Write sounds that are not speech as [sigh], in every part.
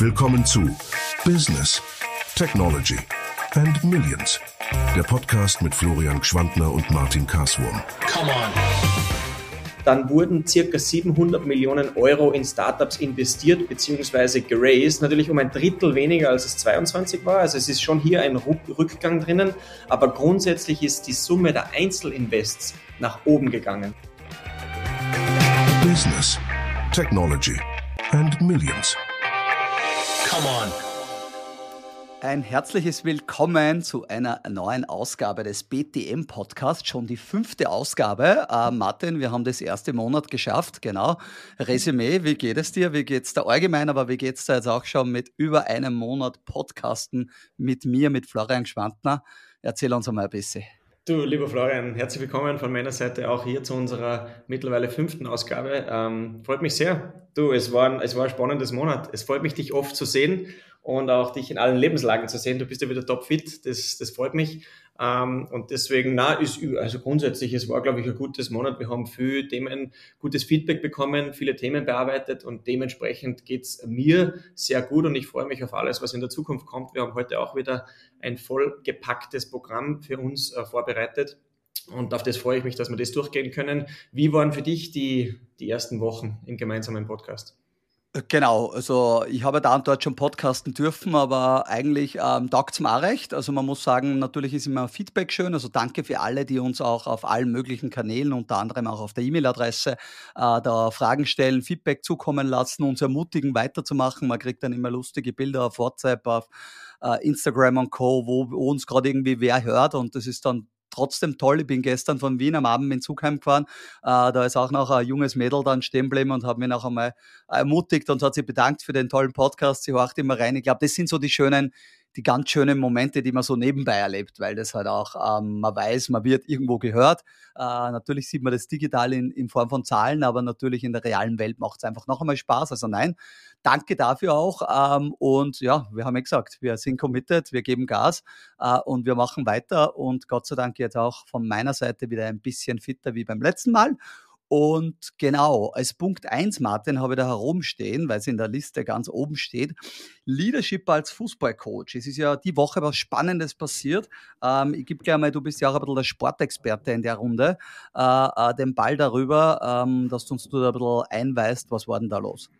Willkommen zu Business, Technology and Millions. Der Podcast mit Florian Gschwandner und Martin Karswurm. Come on. Dann wurden circa 700 Millionen Euro in Startups investiert bzw. geraced. Natürlich um ein Drittel weniger als es 22 war. Also es ist schon hier ein Rückgang drinnen. Aber grundsätzlich ist die Summe der Einzelinvests nach oben gegangen. Business, Technology and Millions. Come on. Ein herzliches Willkommen zu einer neuen Ausgabe des BTM Podcasts, schon die fünfte Ausgabe. Äh, Martin, wir haben das erste Monat geschafft, genau. Resümee, wie geht es dir? Wie geht es da allgemein, aber wie geht es da jetzt auch schon mit über einem Monat Podcasten mit mir, mit Florian Schwantner? Erzähl uns einmal ein bisschen. Du, lieber Florian, herzlich willkommen von meiner Seite auch hier zu unserer mittlerweile fünften Ausgabe. Ähm, freut mich sehr. Du, es war, es war ein spannendes Monat. Es freut mich, dich oft zu sehen und auch dich in allen Lebenslagen zu sehen. Du bist ja wieder topfit, das, das freut mich. Ähm, und deswegen, na, ist, also grundsätzlich, es war, glaube ich, ein gutes Monat. Wir haben viel Themen, gutes Feedback bekommen, viele Themen bearbeitet und dementsprechend geht's mir sehr gut und ich freue mich auf alles, was in der Zukunft kommt. Wir haben heute auch wieder ein vollgepacktes Programm für uns äh, vorbereitet. Und auf das freue ich mich, dass wir das durchgehen können. Wie waren für dich die, die ersten Wochen im gemeinsamen Podcast? Genau, also ich habe da und dort schon podcasten dürfen, aber eigentlich ähm, taugt es mir auch recht. Also man muss sagen, natürlich ist immer Feedback schön. Also danke für alle, die uns auch auf allen möglichen Kanälen, unter anderem auch auf der E-Mail-Adresse, äh, da Fragen stellen, Feedback zukommen lassen, uns ermutigen, weiterzumachen. Man kriegt dann immer lustige Bilder auf WhatsApp, auf äh, Instagram und Co., wo, wo uns gerade irgendwie wer hört und das ist dann trotzdem toll. Ich bin gestern von Wien am Abend in Zug heimgefahren. Äh, da ist auch noch ein junges Mädel dann stehen geblieben und hat mich noch einmal ermutigt und hat sich bedankt für den tollen Podcast. Sie horcht immer rein. Ich glaube, das sind so die schönen die ganz schönen Momente, die man so nebenbei erlebt, weil das halt auch, ähm, man weiß, man wird irgendwo gehört. Äh, natürlich sieht man das digital in, in Form von Zahlen, aber natürlich in der realen Welt macht es einfach noch einmal Spaß. Also nein, danke dafür auch. Ähm, und ja, wir haben ja gesagt, wir sind committed, wir geben Gas äh, und wir machen weiter. Und Gott sei Dank jetzt auch von meiner Seite wieder ein bisschen fitter wie beim letzten Mal. Und genau, als Punkt 1, Martin, habe ich da herumstehen, weil es in der Liste ganz oben steht, Leadership als Fußballcoach. Es ist ja die Woche was Spannendes passiert. Ähm, ich gebe gerne mal, du bist ja auch ein bisschen der Sportexperte in der Runde, äh, äh, den Ball darüber, ähm, dass du uns da ein bisschen einweist, was war denn da los?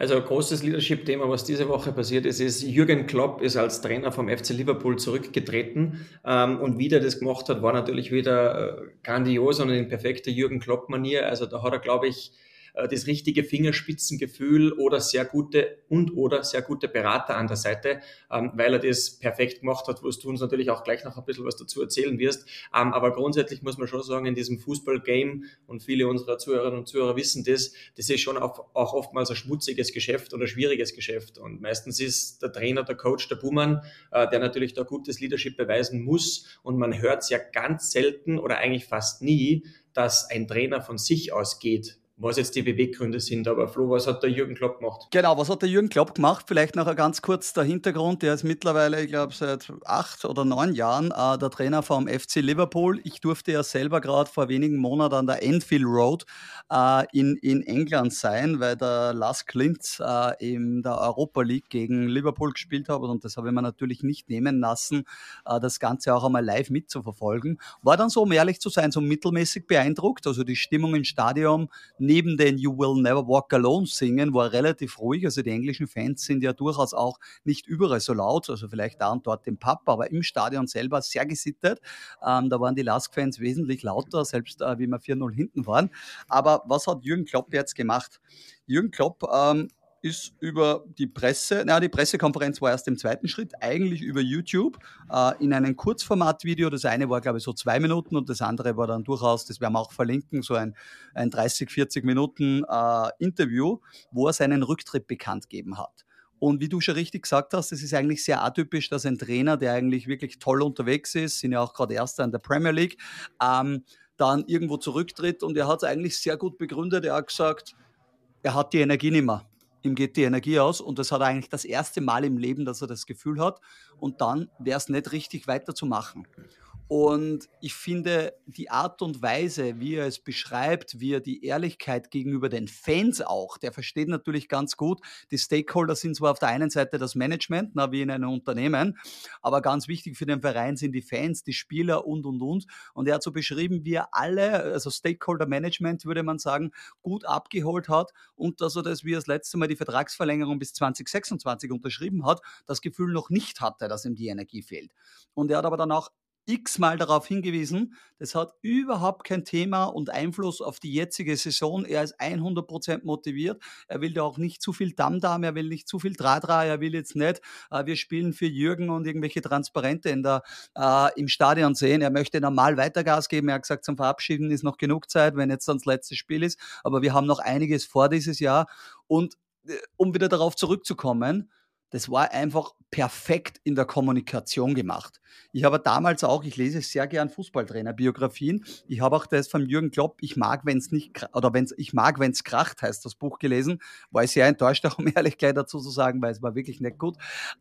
Also ein großes Leadership-Thema, was diese Woche passiert ist, ist, Jürgen Klopp ist als Trainer vom FC Liverpool zurückgetreten ähm, und wie der das gemacht hat, war natürlich wieder äh, grandios und in perfekter Jürgen Klopp-Manier. Also da hat er, glaube ich, das richtige Fingerspitzengefühl oder sehr gute und oder sehr gute Berater an der Seite, ähm, weil er das perfekt gemacht hat, wo du uns natürlich auch gleich noch ein bisschen was dazu erzählen wirst. Ähm, aber grundsätzlich muss man schon sagen, in diesem Fußballgame und viele unserer Zuhörerinnen und Zuhörer wissen das, das ist schon auch, oftmals ein schmutziges Geschäft oder schwieriges Geschäft. Und meistens ist der Trainer, der Coach, der Buhmann, äh, der natürlich da gutes Leadership beweisen muss. Und man hört es ja ganz selten oder eigentlich fast nie, dass ein Trainer von sich aus geht was jetzt die Beweggründe sind. Aber Flo, was hat der Jürgen Klopp gemacht? Genau, was hat der Jürgen Klopp gemacht? Vielleicht noch ganz kurz der Hintergrund. Der ist mittlerweile, ich glaube, seit acht oder neun Jahren äh, der Trainer vom FC Liverpool. Ich durfte ja selber gerade vor wenigen Monaten an der Enfield Road äh, in, in England sein, weil der Lars Klintz äh, in der Europa League gegen Liverpool gespielt hat. Und das habe ich mir natürlich nicht nehmen lassen, äh, das Ganze auch einmal live mitzuverfolgen. War dann so, um ehrlich zu sein, so mittelmäßig beeindruckt. Also die Stimmung im Stadion neben den You Will Never Walk Alone singen, war relativ ruhig. Also die englischen Fans sind ja durchaus auch nicht überall so laut, also vielleicht da und dort im Pub, aber im Stadion selber sehr gesittet. Ähm, da waren die Lask-Fans wesentlich lauter, selbst äh, wie wir 4-0 hinten waren. Aber was hat Jürgen Klopp jetzt gemacht? Jürgen Klopp ähm, ist über die Presse, naja, die Pressekonferenz war erst im zweiten Schritt, eigentlich über YouTube äh, in einem Kurzformatvideo. Das eine war, glaube ich, so zwei Minuten und das andere war dann durchaus, das werden wir auch verlinken, so ein, ein 30, 40 Minuten äh, Interview, wo er seinen Rücktritt bekannt gegeben hat. Und wie du schon richtig gesagt hast, es ist eigentlich sehr atypisch, dass ein Trainer, der eigentlich wirklich toll unterwegs ist, sind ja auch gerade Erster in der Premier League, ähm, dann irgendwo zurücktritt und er hat es eigentlich sehr gut begründet. Er hat gesagt, er hat die Energie nicht mehr ihm geht die Energie aus und das hat er eigentlich das erste Mal im Leben, dass er das Gefühl hat und dann wäre es nicht richtig weiterzumachen. Und ich finde, die Art und Weise, wie er es beschreibt, wie er die Ehrlichkeit gegenüber den Fans auch, der versteht natürlich ganz gut, die Stakeholder sind zwar auf der einen Seite das Management, na, wie in einem Unternehmen, aber ganz wichtig für den Verein sind die Fans, die Spieler und, und, und. Und er hat so beschrieben, wie er alle, also Stakeholder Management, würde man sagen, gut abgeholt hat und dass er das, wie er das letzte Mal die Vertragsverlängerung bis 2026 unterschrieben hat, das Gefühl noch nicht hatte, dass ihm die Energie fehlt. Und er hat aber dann auch x-mal darauf hingewiesen, das hat überhaupt kein Thema und Einfluss auf die jetzige Saison. Er ist 100% motiviert. Er will da auch nicht zu viel Dammdam, er will nicht zu viel Dradra, er will jetzt nicht, äh, wir spielen für Jürgen und irgendwelche Transparente in der, äh, im Stadion sehen. Er möchte normal weiter Gas geben. Er hat gesagt, zum Verabschieden ist noch genug Zeit, wenn jetzt dann das letzte Spiel ist. Aber wir haben noch einiges vor dieses Jahr. Und äh, um wieder darauf zurückzukommen, das war einfach perfekt in der Kommunikation gemacht. Ich habe damals auch, ich lese sehr gern Fußballtrainer-Biografien. Ich habe auch das von Jürgen Klopp, ich mag, wenn es nicht, oder wenn's, ich mag, wenn es kracht, heißt das Buch gelesen. War ich sehr enttäuscht, [laughs] auch um ehrlich gleich dazu zu sagen, weil es war wirklich nicht gut.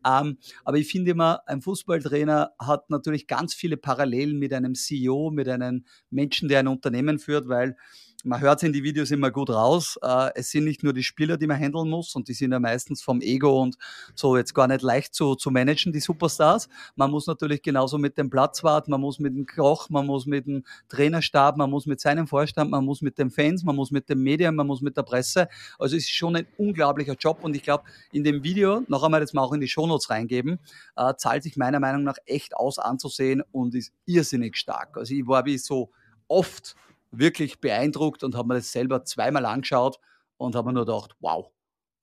Ähm, aber ich finde immer, ein Fußballtrainer hat natürlich ganz viele Parallelen mit einem CEO, mit einem Menschen, der ein Unternehmen führt, weil man hört es in die Videos immer gut raus. Äh, es sind nicht nur die Spieler, die man handeln muss und die sind ja meistens vom Ego und so jetzt gar nicht leicht zu, zu managen, die Superstars. Man muss natürlich genauso mit dem Platzwart, man muss mit dem Koch, man muss mit dem Trainerstab, man muss mit seinem Vorstand, man muss mit den Fans, man muss mit den Medien, man muss mit der Presse. Also es ist schon ein unglaublicher Job und ich glaube, in dem Video, noch einmal jetzt mal auch in die Shownotes reingeben, äh, zahlt sich meiner Meinung nach echt aus anzusehen und ist irrsinnig stark. Also ich war wie so oft wirklich beeindruckt und habe mir das selber zweimal angeschaut und habe mir nur gedacht, wow.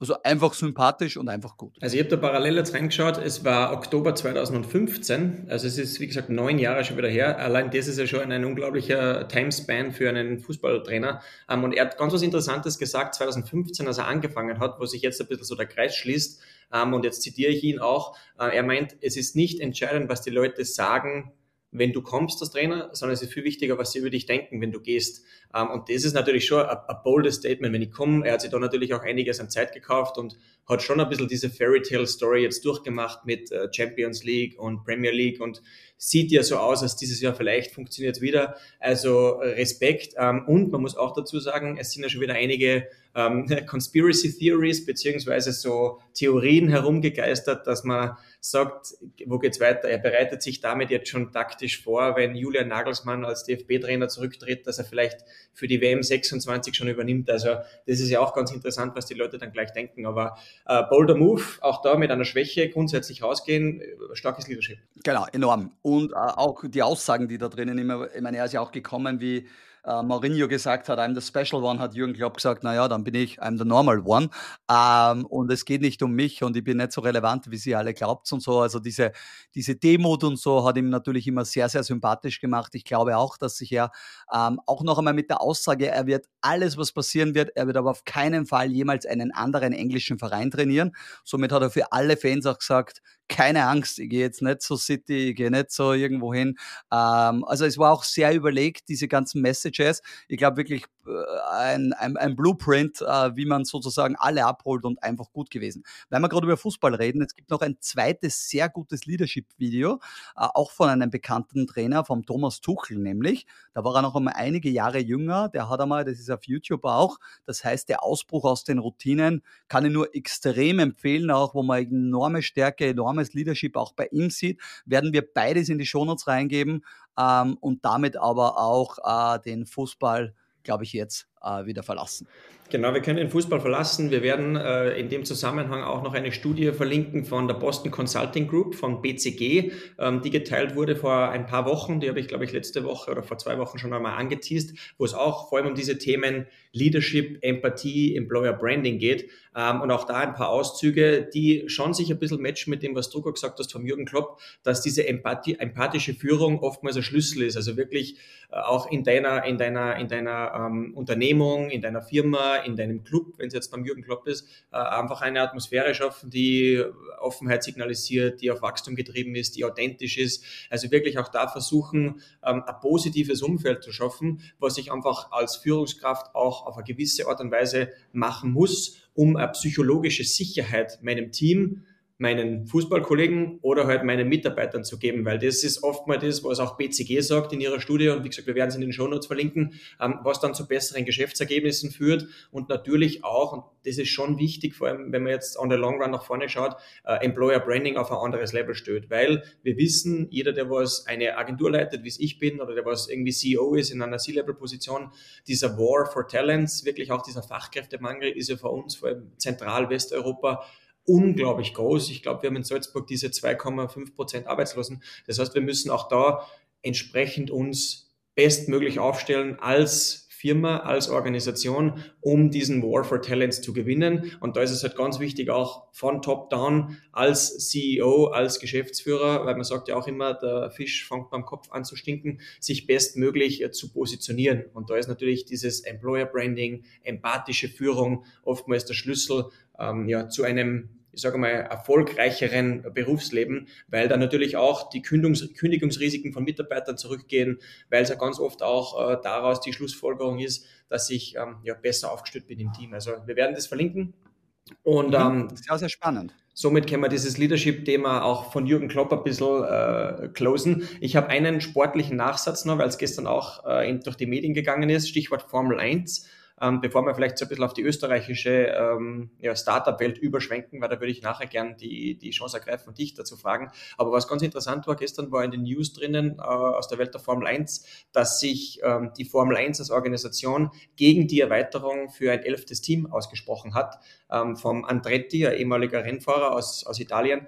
Also einfach sympathisch und einfach gut. Also ich habe da parallel jetzt reingeschaut, es war Oktober 2015, also es ist wie gesagt neun Jahre schon wieder her. Allein das ist ja schon ein unglaublicher Timespan für einen Fußballtrainer. Ähm, und er hat ganz was Interessantes gesagt, 2015, als er angefangen hat, wo sich jetzt ein bisschen so der Kreis schließt. Ähm, und jetzt zitiere ich ihn auch. Äh, er meint, es ist nicht entscheidend, was die Leute sagen, wenn du kommst als Trainer, sondern es ist viel wichtiger, was sie über dich denken, wenn du gehst. Ähm, und das ist natürlich schon ein boldes Statement, wenn ich komme. Er hat sich da natürlich auch einiges an Zeit gekauft und hat schon ein bisschen diese Fairy Tale Story jetzt durchgemacht mit äh, Champions League und Premier League und sieht ja so aus, als dieses Jahr vielleicht funktioniert wieder. Also äh, Respekt. Ähm, und man muss auch dazu sagen, es sind ja schon wieder einige ähm, [laughs] Conspiracy Theories beziehungsweise so Theorien herumgegeistert, dass man sagt, wo geht's weiter? Er bereitet sich damit jetzt schon taktisch vor, wenn Julian Nagelsmann als DFB-Trainer zurücktritt, dass er vielleicht für die WM 26 schon übernimmt. Also das ist ja auch ganz interessant, was die Leute dann gleich denken. Aber äh, bolder Move, auch da mit einer Schwäche grundsätzlich rausgehen, äh, starkes Leadership. Genau, enorm. Und äh, auch die Aussagen, die da drinnen immer, ich meine, er ist ja auch gekommen wie äh, Mourinho gesagt hat, I'm the special one, hat Jürgen Klopp gesagt, naja, dann bin ich, I'm the normal one. Ähm, und es geht nicht um mich und ich bin nicht so relevant, wie sie alle glaubt und so. Also diese, diese Demut und so hat ihm natürlich immer sehr, sehr sympathisch gemacht. Ich glaube auch, dass sich er ähm, auch noch einmal mit der Aussage, er wird alles, was passieren wird, er wird aber auf keinen Fall jemals einen anderen englischen Verein trainieren. Somit hat er für alle Fans auch gesagt, keine Angst, ich gehe jetzt nicht zur City, ich gehe nicht so irgendwo hin. Ähm, also es war auch sehr überlegt, diese ganzen Messages. Ich glaube wirklich ein, ein, ein Blueprint, äh, wie man sozusagen alle abholt und einfach gut gewesen. Wenn wir gerade über Fußball reden, es gibt noch ein zweites sehr gutes Leadership-Video, äh, auch von einem bekannten Trainer, vom Thomas Tuchel nämlich. Da war er noch einmal einige Jahre jünger. Der hat einmal, das ist auf YouTube auch, das heißt der Ausbruch aus den Routinen, kann ich nur extrem empfehlen, auch wo man enorme Stärke, enormes Leadership auch bei ihm sieht, werden wir beides in die Shownotes reingeben ähm, und damit aber auch äh, den Fußball, glaube ich, jetzt äh, wieder verlassen. Genau, wir können den Fußball verlassen. Wir werden äh, in dem Zusammenhang auch noch eine Studie verlinken von der Boston Consulting Group, von BCG, ähm, die geteilt wurde vor ein paar Wochen. Die habe ich, glaube ich, letzte Woche oder vor zwei Wochen schon einmal angeteased, wo es auch vor allem um diese Themen Leadership, Empathie, Employer Branding geht. Ähm, und auch da ein paar Auszüge, die schon sich ein bisschen matchen mit dem, was du gesagt hast vom Jürgen Klopp, dass diese Empathie, empathische Führung oftmals ein Schlüssel ist. Also wirklich äh, auch in deiner, in deiner, in deiner ähm, Unternehmung, in deiner Firma, in deinem Club, wenn es jetzt beim Jürgen Klopp ist, äh, einfach eine Atmosphäre schaffen, die Offenheit signalisiert, die auf Wachstum getrieben ist, die authentisch ist. Also wirklich auch da versuchen, ähm, ein positives Umfeld zu schaffen, was ich einfach als Führungskraft auch auf eine gewisse Art und Weise machen muss, um eine psychologische Sicherheit meinem Team meinen Fußballkollegen oder halt meinen Mitarbeitern zu geben, weil das ist oft mal das, was auch BCG sagt in ihrer Studie und wie gesagt, wir werden es in den Shownotes verlinken, ähm, was dann zu besseren Geschäftsergebnissen führt und natürlich auch, und das ist schon wichtig, vor allem wenn man jetzt on the long run nach vorne schaut, äh, Employer Branding auf ein anderes Level stellt, weil wir wissen, jeder, der was eine Agentur leitet, wie es ich bin, oder der was irgendwie CEO ist in einer C-Level-Position, dieser War for Talents, wirklich auch dieser Fachkräftemangel ist ja für uns, vor allem zentral Westeuropa, unglaublich groß. Ich glaube, wir haben in Salzburg diese 2,5 Prozent Arbeitslosen. Das heißt, wir müssen auch da entsprechend uns bestmöglich aufstellen als Firma, als Organisation, um diesen War for Talents zu gewinnen. Und da ist es halt ganz wichtig, auch von top down als CEO, als Geschäftsführer, weil man sagt ja auch immer, der Fisch fängt beim Kopf an zu stinken, sich bestmöglich äh, zu positionieren. Und da ist natürlich dieses Employer Branding, empathische Führung oftmals der Schlüssel ähm, ja, zu einem ich sage mal, erfolgreicheren Berufsleben, weil da natürlich auch die Kündigungs Kündigungsrisiken von Mitarbeitern zurückgehen, weil es ja ganz oft auch äh, daraus die Schlussfolgerung ist, dass ich ähm, ja, besser aufgestellt bin im Team. Also wir werden das verlinken. Und mhm, ähm, sehr, sehr spannend. Somit können wir dieses Leadership-Thema auch von Jürgen Klopp ein bisschen äh, closen. Ich habe einen sportlichen Nachsatz noch, weil es gestern auch äh, durch die Medien gegangen ist, Stichwort Formel 1. Ähm, bevor wir vielleicht so ein bisschen auf die österreichische ähm, ja, Startup-Welt überschwenken, weil da würde ich nachher gern die, die Chance ergreifen, dich dazu fragen. Aber was ganz interessant war, gestern war in den News drinnen äh, aus der Welt der Formel 1, dass sich ähm, die Formel 1 als Organisation gegen die Erweiterung für ein elftes Team ausgesprochen hat, ähm, vom Andretti, ein ehemaliger Rennfahrer aus, aus Italien,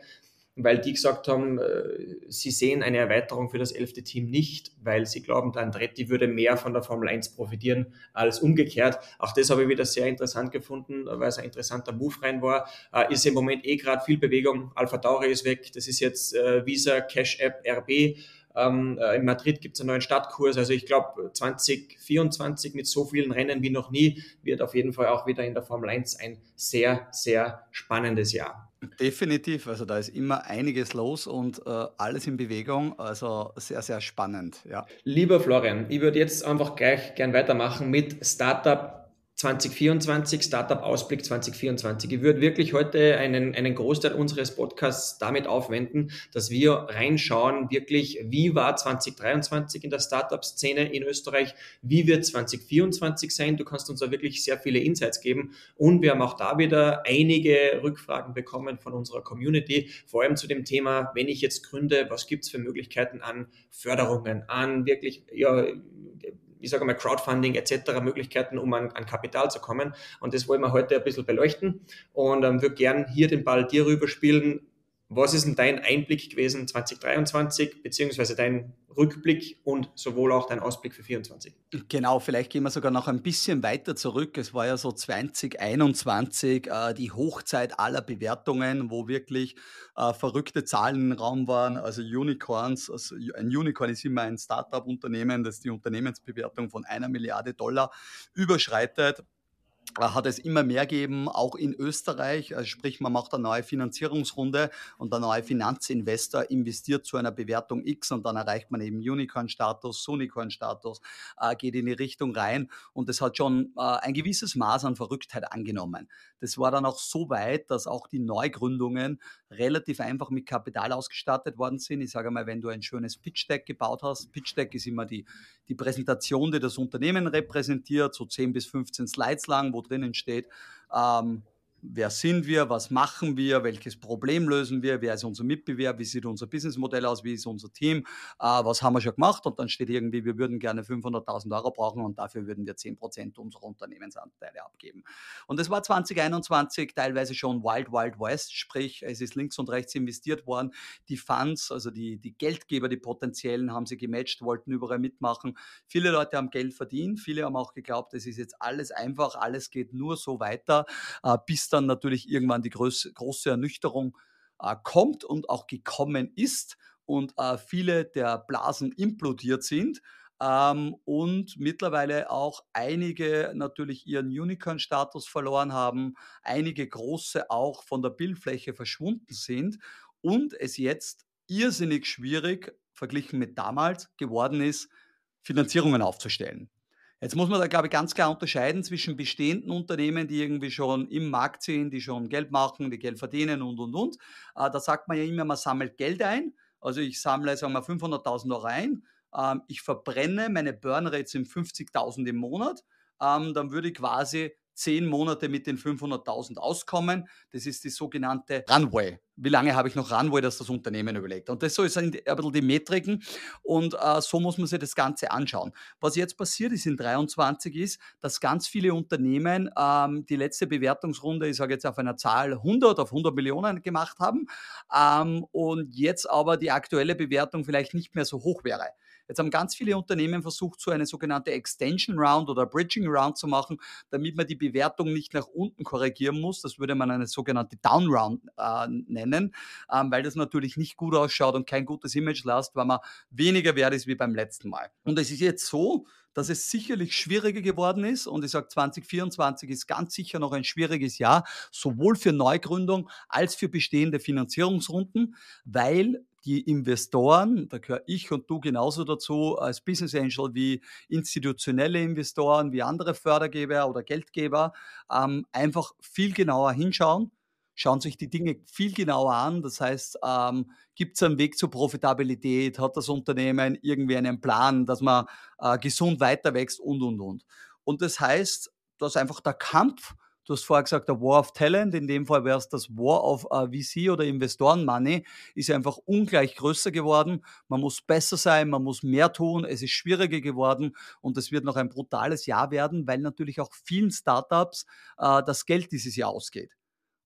weil die gesagt haben, äh, sie sehen eine Erweiterung für das elfte Team nicht, weil sie glauben, der Andretti würde mehr von der Formel 1 profitieren als umgekehrt. Auch das habe ich wieder sehr interessant gefunden, weil es ein interessanter Move rein war. Äh, ist im Moment eh gerade viel Bewegung. Alpha Tauri ist weg. Das ist jetzt äh, Visa Cash App RB. Ähm, in Madrid gibt es einen neuen Stadtkurs. Also ich glaube, 2024 mit so vielen Rennen wie noch nie wird auf jeden Fall auch wieder in der Formel 1 ein sehr, sehr spannendes Jahr. Definitiv, also da ist immer einiges los und äh, alles in Bewegung, also sehr, sehr spannend, ja. Lieber Florian, ich würde jetzt einfach gleich gern weitermachen mit Startup 2024, Startup-Ausblick 2024. Ich würde wirklich heute einen, einen Großteil unseres Podcasts damit aufwenden, dass wir reinschauen, wirklich, wie war 2023 in der Startup-Szene in Österreich, wie wird 2024 sein. Du kannst uns da wirklich sehr viele Insights geben. Und wir haben auch da wieder einige Rückfragen bekommen von unserer Community, vor allem zu dem Thema, wenn ich jetzt gründe, was gibt's für Möglichkeiten an Förderungen, an wirklich, ja, ich sage mal, Crowdfunding etc. Möglichkeiten, um an, an, Kapital zu kommen. Und das wollen wir heute ein bisschen beleuchten und ähm, würde gern hier den Ball dir rüberspielen. Was ist denn dein Einblick gewesen 2023, beziehungsweise dein Rückblick und sowohl auch dein Ausblick für 2024? Genau, vielleicht gehen wir sogar noch ein bisschen weiter zurück. Es war ja so 2021 äh, die Hochzeit aller Bewertungen, wo wirklich äh, verrückte Zahlen im Raum waren. Also Unicorns, also ein Unicorn ist immer ein Startup-Unternehmen, das die Unternehmensbewertung von einer Milliarde Dollar überschreitet hat es immer mehr gegeben, auch in Österreich. Also sprich, man macht eine neue Finanzierungsrunde und der neue Finanzinvestor investiert zu einer Bewertung X und dann erreicht man eben Unicorn-Status, Sunicorn-Status, äh, geht in die Richtung rein und es hat schon äh, ein gewisses Maß an Verrücktheit angenommen. Das war dann auch so weit, dass auch die Neugründungen relativ einfach mit Kapital ausgestattet worden sind. Ich sage mal, wenn du ein schönes Pitch-Deck gebaut hast, Pitch-Deck ist immer die, die Präsentation, die das Unternehmen repräsentiert, so 10 bis 15 Slides lang, drinnen steht, ähm, wer sind wir, was machen wir, welches Problem lösen wir, wer ist unser Mitbewerb, wie sieht unser Businessmodell aus, wie ist unser Team, äh, was haben wir schon gemacht und dann steht irgendwie, wir würden gerne 500.000 Euro brauchen und dafür würden wir 10% unserer Unternehmensanteile abgeben. Und das war 2021 teilweise schon Wild Wild West, sprich es ist links und rechts investiert worden, die Funds, also die, die Geldgeber, die potenziellen, haben sie gematcht, wollten überall mitmachen. Viele Leute haben Geld verdient, viele haben auch geglaubt, es ist jetzt alles einfach, alles geht nur so weiter, äh, bis dann dann natürlich irgendwann die große, große Ernüchterung äh, kommt und auch gekommen ist und äh, viele der Blasen implodiert sind. Ähm, und mittlerweile auch einige natürlich ihren Unicorn-Status verloren haben, einige große auch von der Bildfläche verschwunden sind und es jetzt irrsinnig schwierig verglichen mit damals geworden ist, Finanzierungen aufzustellen. Jetzt muss man da, glaube ich, ganz klar unterscheiden zwischen bestehenden Unternehmen, die irgendwie schon im Markt sind, die schon Geld machen, die Geld verdienen und, und, und. Äh, da sagt man ja immer, man sammelt Geld ein. Also ich sammle, sagen wir, 500.000 Euro ein. Ähm, ich verbrenne, meine Burnrates sind 50.000 im Monat. Ähm, dann würde ich quasi zehn Monate mit den 500.000 auskommen. Das ist die sogenannte Runway. Wie lange habe ich noch Runway, dass das Unternehmen überlegt? Und das so sind ein bisschen die Metriken und äh, so muss man sich das Ganze anschauen. Was jetzt passiert ist in 23 ist, dass ganz viele Unternehmen ähm, die letzte Bewertungsrunde, ich sage jetzt auf einer Zahl 100 auf 100 Millionen gemacht haben ähm, und jetzt aber die aktuelle Bewertung vielleicht nicht mehr so hoch wäre. Jetzt haben ganz viele Unternehmen versucht, so eine sogenannte Extension Round oder Bridging Round zu machen, damit man die Bewertung nicht nach unten korrigieren muss. Das würde man eine sogenannte Down Round äh, nennen, ähm, weil das natürlich nicht gut ausschaut und kein gutes Image lässt, weil man weniger wert ist wie beim letzten Mal. Und es ist jetzt so, dass es sicherlich schwieriger geworden ist. Und ich sage, 2024 ist ganz sicher noch ein schwieriges Jahr, sowohl für Neugründung als für bestehende Finanzierungsrunden, weil die Investoren, da gehöre ich und du genauso dazu als Business Angel wie institutionelle Investoren, wie andere Fördergeber oder Geldgeber, ähm, einfach viel genauer hinschauen, schauen sich die Dinge viel genauer an. Das heißt, ähm, gibt es einen Weg zur Profitabilität? Hat das Unternehmen irgendwie einen Plan, dass man äh, gesund weiter wächst und, und, und. Und das heißt, dass einfach der Kampf Du hast vorher gesagt, der War of Talent, in dem Fall wäre es das War of uh, äh, VC oder Investoren-Money, ist einfach ungleich größer geworden. Man muss besser sein, man muss mehr tun, es ist schwieriger geworden und es wird noch ein brutales Jahr werden, weil natürlich auch vielen Startups uh, das Geld dieses Jahr ausgeht.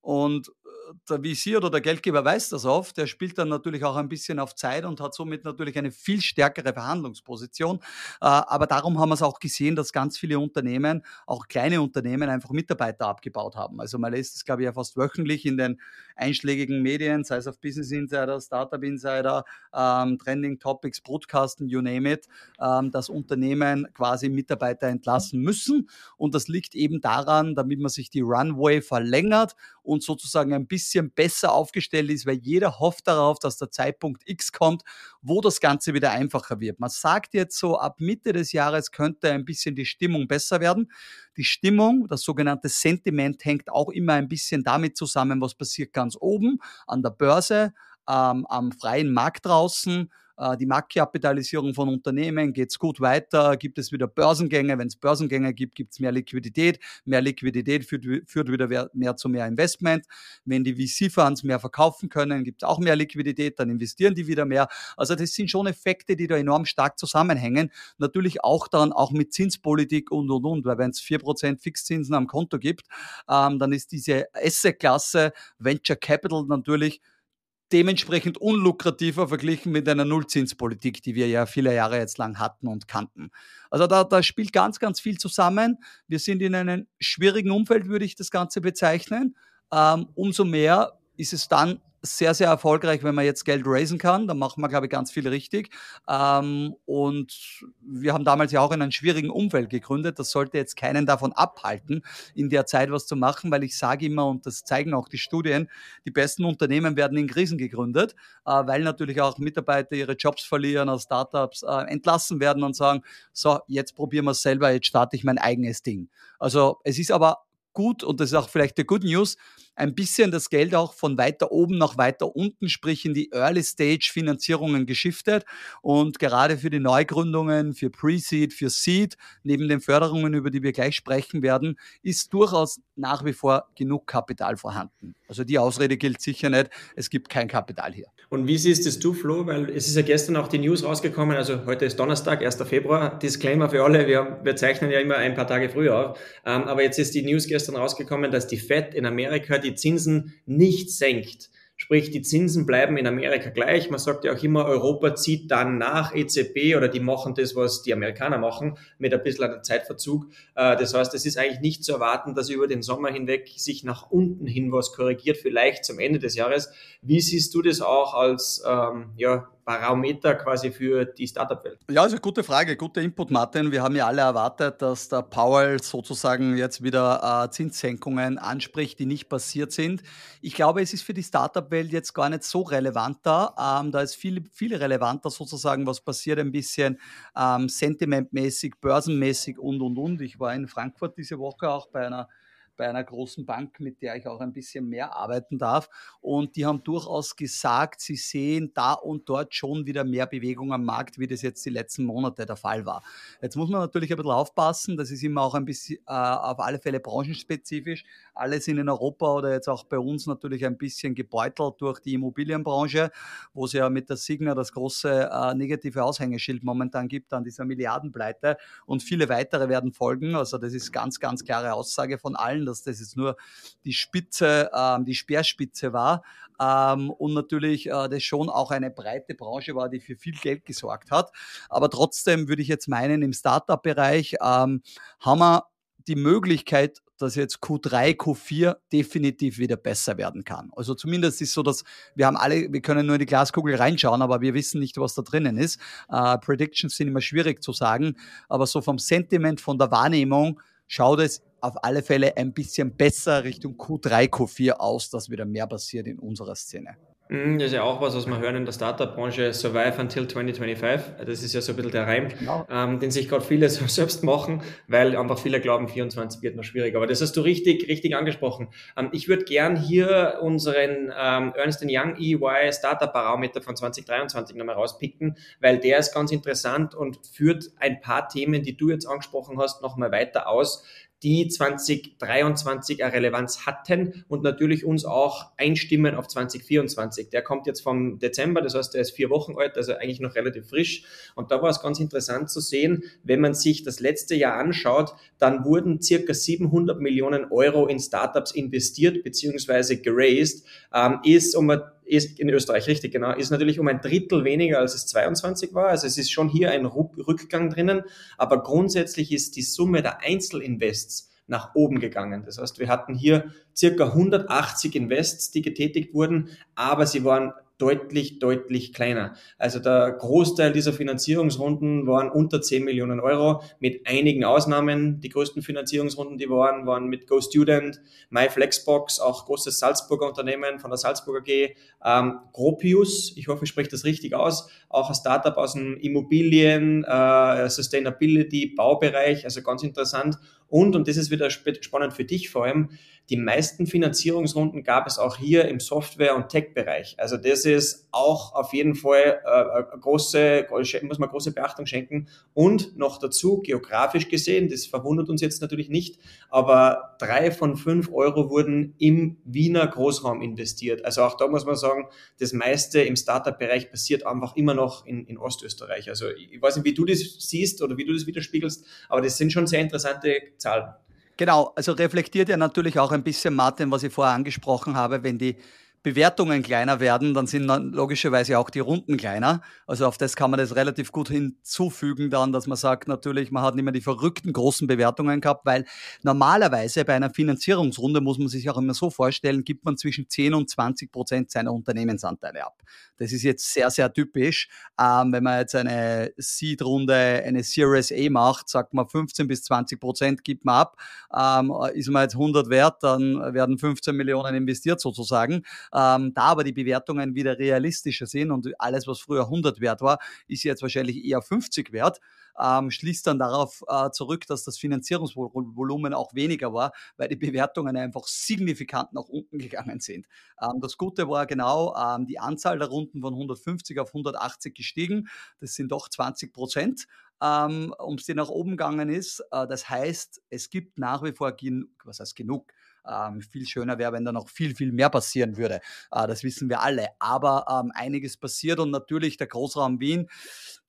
Und äh, der VC oder der Geldgeber weiß das oft, der spielt dann natürlich auch ein bisschen auf Zeit und hat somit natürlich eine viel stärkere Verhandlungsposition. Äh, aber darum haben wir es auch gesehen, dass ganz viele Unternehmen, auch kleine Unternehmen, einfach Mitarbeiter abgebaut haben. Also man lässt es, glaube ich, ja fast wöchentlich in den einschlägigen Medien, sei es auf Business Insider, Startup Insider, ähm, Trending Topics, Broadcasten, you name it, ähm, dass Unternehmen quasi Mitarbeiter entlassen müssen. Und das liegt eben daran, damit man sich die Runway verlängert und sozusagen ein bisschen besser aufgestellt ist, weil jeder hofft darauf, dass der Zeitpunkt X kommt, wo das Ganze wieder einfacher wird. Man sagt jetzt so, ab Mitte des Jahres könnte ein bisschen die Stimmung besser werden. Die Stimmung, das sogenannte Sentiment, hängt auch immer ein bisschen damit zusammen, was passiert ganz oben an der Börse, ähm, am freien Markt draußen die Marktkapitalisierung von Unternehmen, geht es gut weiter, gibt es wieder Börsengänge, wenn es Börsengänge gibt, gibt es mehr Liquidität, mehr Liquidität führt, führt wieder mehr zu mehr Investment, wenn die VC-Funds mehr verkaufen können, gibt es auch mehr Liquidität, dann investieren die wieder mehr. Also das sind schon Effekte, die da enorm stark zusammenhängen, natürlich auch dann auch mit Zinspolitik und und und, weil wenn es 4% Fixzinsen am Konto gibt, ähm, dann ist diese Asset-Klasse Venture Capital natürlich dementsprechend unlukrativer verglichen mit einer Nullzinspolitik, die wir ja viele Jahre jetzt lang hatten und kannten. Also da, da spielt ganz, ganz viel zusammen. Wir sind in einem schwierigen Umfeld, würde ich das Ganze bezeichnen. Ähm, umso mehr ist es dann sehr, sehr erfolgreich, wenn man jetzt Geld raisen kann. Da machen wir, glaube ich, ganz viel richtig. Ähm, und wir haben damals ja auch in einem schwierigen Umfeld gegründet. Das sollte jetzt keinen davon abhalten, in der Zeit was zu machen, weil ich sage immer, und das zeigen auch die Studien, die besten Unternehmen werden in Krisen gegründet, äh, weil natürlich auch Mitarbeiter ihre Jobs verlieren, aus Startups äh, entlassen werden und sagen, so, jetzt probieren wir es selber, jetzt starte ich mein eigenes Ding. Also es ist aber gut, und das ist auch vielleicht die Good News, ein bisschen das Geld auch von weiter oben nach weiter unten, sprich in die Early-Stage-Finanzierungen geschiftet. Und gerade für die Neugründungen, für Pre-Seed, für Seed, neben den Förderungen, über die wir gleich sprechen werden, ist durchaus nach wie vor genug Kapital vorhanden. Also die Ausrede gilt sicher nicht, es gibt kein Kapital hier. Und wie siehst es du, Flo? Weil es ist ja gestern auch die News rausgekommen, also heute ist Donnerstag, 1. Februar, Disclaimer für alle, wir, wir zeichnen ja immer ein paar Tage früher auf, ähm, aber jetzt ist die News gestern rausgekommen, dass die Fed in Amerika die Zinsen nicht senkt. Sprich, die Zinsen bleiben in Amerika gleich. Man sagt ja auch immer, Europa zieht dann nach EZB oder die machen das, was die Amerikaner machen, mit ein bisschen einem Zeitverzug. Äh, das heißt, es ist eigentlich nicht zu erwarten, dass über den Sommer hinweg sich nach unten hin was korrigiert, vielleicht zum Ende des Jahres. Wie siehst du das auch als ähm, ja, Barometer quasi für die Startup-Welt? Ja, also gute Frage, guter Input, Martin. Wir haben ja alle erwartet, dass der Powell sozusagen jetzt wieder äh, Zinssenkungen anspricht, die nicht passiert sind. Ich glaube, es ist für die Startup-Welt jetzt gar nicht so relevanter. Ähm, da ist viel, viel relevanter sozusagen, was passiert ein bisschen ähm, sentimentmäßig, börsenmäßig und, und, und. Ich war in Frankfurt diese Woche auch bei einer bei einer großen Bank, mit der ich auch ein bisschen mehr arbeiten darf. Und die haben durchaus gesagt, sie sehen da und dort schon wieder mehr Bewegung am Markt, wie das jetzt die letzten Monate der Fall war. Jetzt muss man natürlich ein bisschen aufpassen, das ist immer auch ein bisschen äh, auf alle Fälle branchenspezifisch. Alle sind in Europa oder jetzt auch bei uns natürlich ein bisschen gebeutelt durch die Immobilienbranche, wo es ja mit der Signa das große äh, negative Aushängeschild momentan gibt an dieser Milliardenpleite und viele weitere werden folgen. Also das ist ganz, ganz klare Aussage von allen, dass das jetzt nur die Spitze, ähm, die Speerspitze war ähm, und natürlich äh, das schon auch eine breite Branche war, die für viel Geld gesorgt hat. Aber trotzdem würde ich jetzt meinen, im Startup-Bereich ähm, haben wir die Möglichkeit, dass jetzt Q3, Q4 definitiv wieder besser werden kann. Also zumindest ist so, dass wir haben alle, wir können nur in die Glaskugel reinschauen, aber wir wissen nicht, was da drinnen ist. Äh, Predictions sind immer schwierig zu sagen, aber so vom Sentiment, von der Wahrnehmung schaut es auf alle Fälle ein bisschen besser Richtung Q3, Q4 aus, dass wieder mehr passiert in unserer Szene. Mhm, das ist ja auch was, was wir hören in der Startup-Branche, Survive until 2025. Das ist ja so ein bisschen der Reim, genau. ähm, den sich gerade viele [laughs] selbst machen, weil einfach viele glauben, 24 wird noch schwieriger. Aber das hast du richtig, richtig angesprochen. Ähm, ich würde gern hier unseren ähm, Ernst Young EY Startup-Barometer von 2023 nochmal rauspicken, weil der ist ganz interessant und führt ein paar Themen, die du jetzt angesprochen hast, nochmal weiter aus, die 2023 eine Relevanz hatten und natürlich uns auch einstimmen auf 2024. Der kommt jetzt vom Dezember, das heißt, der ist vier Wochen alt, also eigentlich noch relativ frisch. Und da war es ganz interessant zu sehen, wenn man sich das letzte Jahr anschaut, dann wurden circa 700 Millionen Euro in Startups investiert bzw. geraced, ähm, ist um ist in Österreich richtig, genau, ist natürlich um ein Drittel weniger als es 22 war. Also es ist schon hier ein Rückgang drinnen, aber grundsätzlich ist die Summe der Einzelinvests nach oben gegangen. Das heißt, wir hatten hier circa 180 Invests, die getätigt wurden, aber sie waren deutlich, deutlich kleiner. Also der Großteil dieser Finanzierungsrunden waren unter 10 Millionen Euro, mit einigen Ausnahmen. Die größten Finanzierungsrunden, die waren, waren mit GoStudent, MyFlexbox, auch großes Salzburger Unternehmen von der Salzburger G, ähm, Gropius, ich hoffe, ich spreche das richtig aus, auch ein Startup aus dem Immobilien, äh, Sustainability, Baubereich, also ganz interessant. Und, und das ist wieder spannend für dich vor allem, die meisten Finanzierungsrunden gab es auch hier im Software- und Tech-Bereich. Also das ist auch auf jeden Fall äh, große, muss man große Beachtung schenken. Und noch dazu, geografisch gesehen, das verwundert uns jetzt natürlich nicht, aber drei von fünf Euro wurden im Wiener Großraum investiert. Also auch da muss man sagen, das meiste im Startup-Bereich passiert einfach immer noch in, in Ostösterreich. Also ich weiß nicht, wie du das siehst oder wie du das widerspiegelst, aber das sind schon sehr interessante Zahlen. Genau, also reflektiert ja natürlich auch ein bisschen, Martin, was ich vorher angesprochen habe, wenn die Bewertungen kleiner werden, dann sind logischerweise auch die Runden kleiner. Also auf das kann man das relativ gut hinzufügen dann, dass man sagt, natürlich, man hat nicht mehr die verrückten großen Bewertungen gehabt, weil normalerweise bei einer Finanzierungsrunde muss man sich auch immer so vorstellen, gibt man zwischen 10 und 20 Prozent seiner Unternehmensanteile ab. Das ist jetzt sehr, sehr typisch. Ähm, wenn man jetzt eine Seed-Runde, eine Series A macht, sagt man 15 bis 20 Prozent gibt man ab. Ähm, ist man jetzt 100 wert, dann werden 15 Millionen investiert sozusagen. Ähm, da aber die Bewertungen wieder realistischer sind und alles, was früher 100 wert war, ist jetzt wahrscheinlich eher 50 wert, ähm, schließt dann darauf äh, zurück, dass das Finanzierungsvolumen auch weniger war, weil die Bewertungen einfach signifikant nach unten gegangen sind. Ähm, das Gute war genau, ähm, die Anzahl der Runden von 150 auf 180 gestiegen. Das sind doch 20 Prozent ähm, um es die nach oben gegangen ist. Äh, das heißt, es gibt nach wie vor genug, was heißt genug? Ähm, viel schöner wäre, wenn da noch viel, viel mehr passieren würde. Äh, das wissen wir alle. Aber ähm, einiges passiert und natürlich der Großraum Wien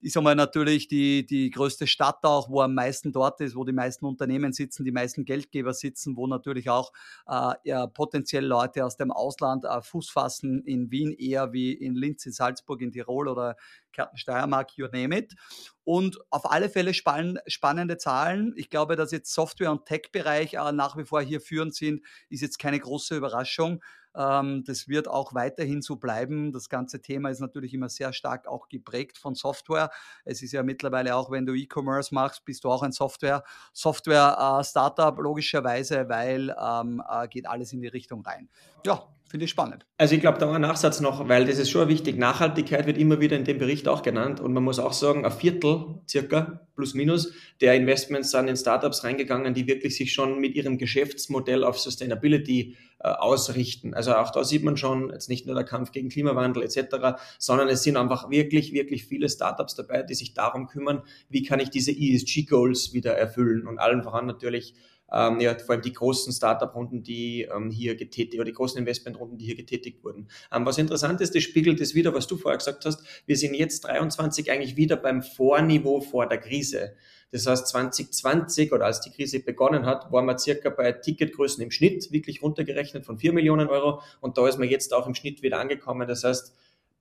ist einmal natürlich die, die größte Stadt auch, wo am meisten dort ist, wo die meisten Unternehmen sitzen, die meisten Geldgeber sitzen, wo natürlich auch äh, potenziell Leute aus dem Ausland äh, Fuß fassen in Wien eher wie in Linz, in Salzburg, in Tirol oder Kärnten, Steiermark, you name it. Und auf alle Fälle spann spannende Zahlen. Ich glaube, dass jetzt Software- und Tech-Bereich äh, nach wie vor hier führend sind, ist jetzt keine große Überraschung. Ähm, das wird auch weiterhin so bleiben. Das ganze Thema ist natürlich immer sehr stark auch geprägt von Software. Es ist ja mittlerweile auch, wenn du E-Commerce machst, bist du auch ein Software, Software-Startup äh, logischerweise, weil ähm, äh, geht alles in die Richtung rein. Ja, Finde ich spannend. Also ich glaube, da war ein Nachsatz noch, weil das ist schon wichtig. Nachhaltigkeit wird immer wieder in dem Bericht auch genannt und man muss auch sagen, ein Viertel circa, plus minus, der Investments sind in Startups reingegangen, die wirklich sich schon mit ihrem Geschäftsmodell auf Sustainability äh, ausrichten. Also auch da sieht man schon, jetzt nicht nur der Kampf gegen Klimawandel etc., sondern es sind einfach wirklich, wirklich viele Startups dabei, die sich darum kümmern, wie kann ich diese ESG-Goals wieder erfüllen und allen voran natürlich ähm, ja, vor allem die großen Startup-Runden, die ähm, hier getätigt, oder die großen Investment-Runden, die hier getätigt wurden. Ähm, was interessant ist, das spiegelt das wieder, was du vorher gesagt hast. Wir sind jetzt 23 eigentlich wieder beim Vorniveau vor der Krise. Das heißt, 2020 oder als die Krise begonnen hat, waren wir circa bei Ticketgrößen im Schnitt wirklich runtergerechnet von 4 Millionen Euro und da ist man jetzt auch im Schnitt wieder angekommen. Das heißt,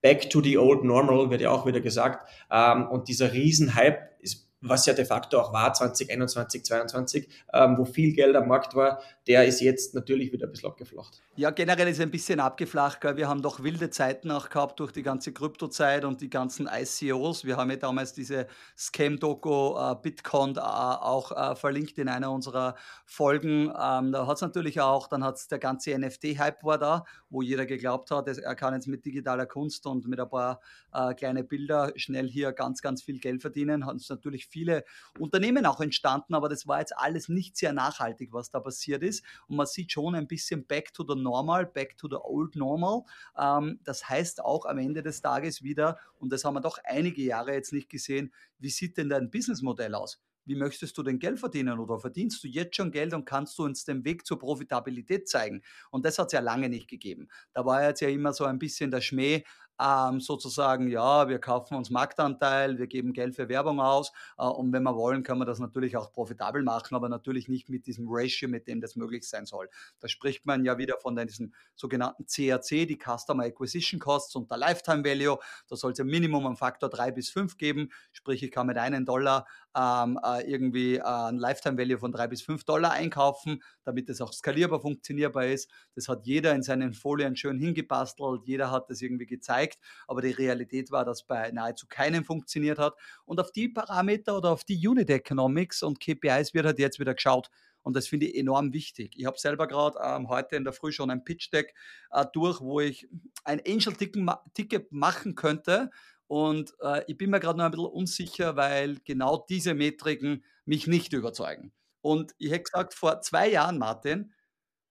back to the old normal wird ja auch wieder gesagt. Ähm, und dieser Riesenhype ist was ja de facto auch war 2021, 2022, ähm, wo viel Geld am Markt war, der ist jetzt natürlich wieder ein bisschen abgeflacht. Ja, generell ist ein bisschen abgeflacht. Gell? Wir haben doch wilde Zeiten auch gehabt durch die ganze Kryptozeit und die ganzen ICOs. Wir haben ja damals diese Scam-Doku äh, Bitcoin äh, auch äh, verlinkt in einer unserer Folgen. Ähm, da hat es natürlich auch, dann hat es der ganze NFT-Hype war da, wo jeder geglaubt hat, er kann jetzt mit digitaler Kunst und mit ein paar äh, kleine Bilder schnell hier ganz, ganz viel Geld verdienen. Hat es natürlich viele Unternehmen auch entstanden, aber das war jetzt alles nicht sehr nachhaltig, was da passiert ist. Und man sieht schon ein bisschen back to the normal, back to the old normal. Ähm, das heißt auch am Ende des Tages wieder, und das haben wir doch einige Jahre jetzt nicht gesehen, wie sieht denn dein Businessmodell aus? Wie möchtest du denn Geld verdienen oder verdienst du jetzt schon Geld und kannst du uns den Weg zur Profitabilität zeigen? Und das hat es ja lange nicht gegeben. Da war jetzt ja immer so ein bisschen der Schmäh, ähm, sozusagen, ja, wir kaufen uns Marktanteil, wir geben Geld für Werbung aus äh, und wenn wir wollen, können wir das natürlich auch profitabel machen, aber natürlich nicht mit diesem Ratio, mit dem das möglich sein soll. Da spricht man ja wieder von diesen sogenannten CAC, die Customer Acquisition Costs und der Lifetime Value. Da soll es ja Minimum einen Faktor 3 bis 5 geben, sprich ich kann mit einem Dollar ähm, äh, irgendwie äh, ein Lifetime Value von 3 bis 5 Dollar einkaufen, damit es auch skalierbar funktionierbar ist. Das hat jeder in seinen Folien schön hingebastelt, jeder hat das irgendwie gezeigt gezeigt, aber die Realität war, dass bei nahezu keinem funktioniert hat. Und auf die Parameter oder auf die Unit Economics und KPIs wird halt jetzt wieder geschaut. Und das finde ich enorm wichtig. Ich habe selber gerade ähm, heute in der Früh schon ein Pitch Deck äh, durch, wo ich ein Angel-Ticket machen könnte. Und äh, ich bin mir gerade noch ein bisschen unsicher, weil genau diese Metriken mich nicht überzeugen. Und ich hätte gesagt, vor zwei Jahren, Martin,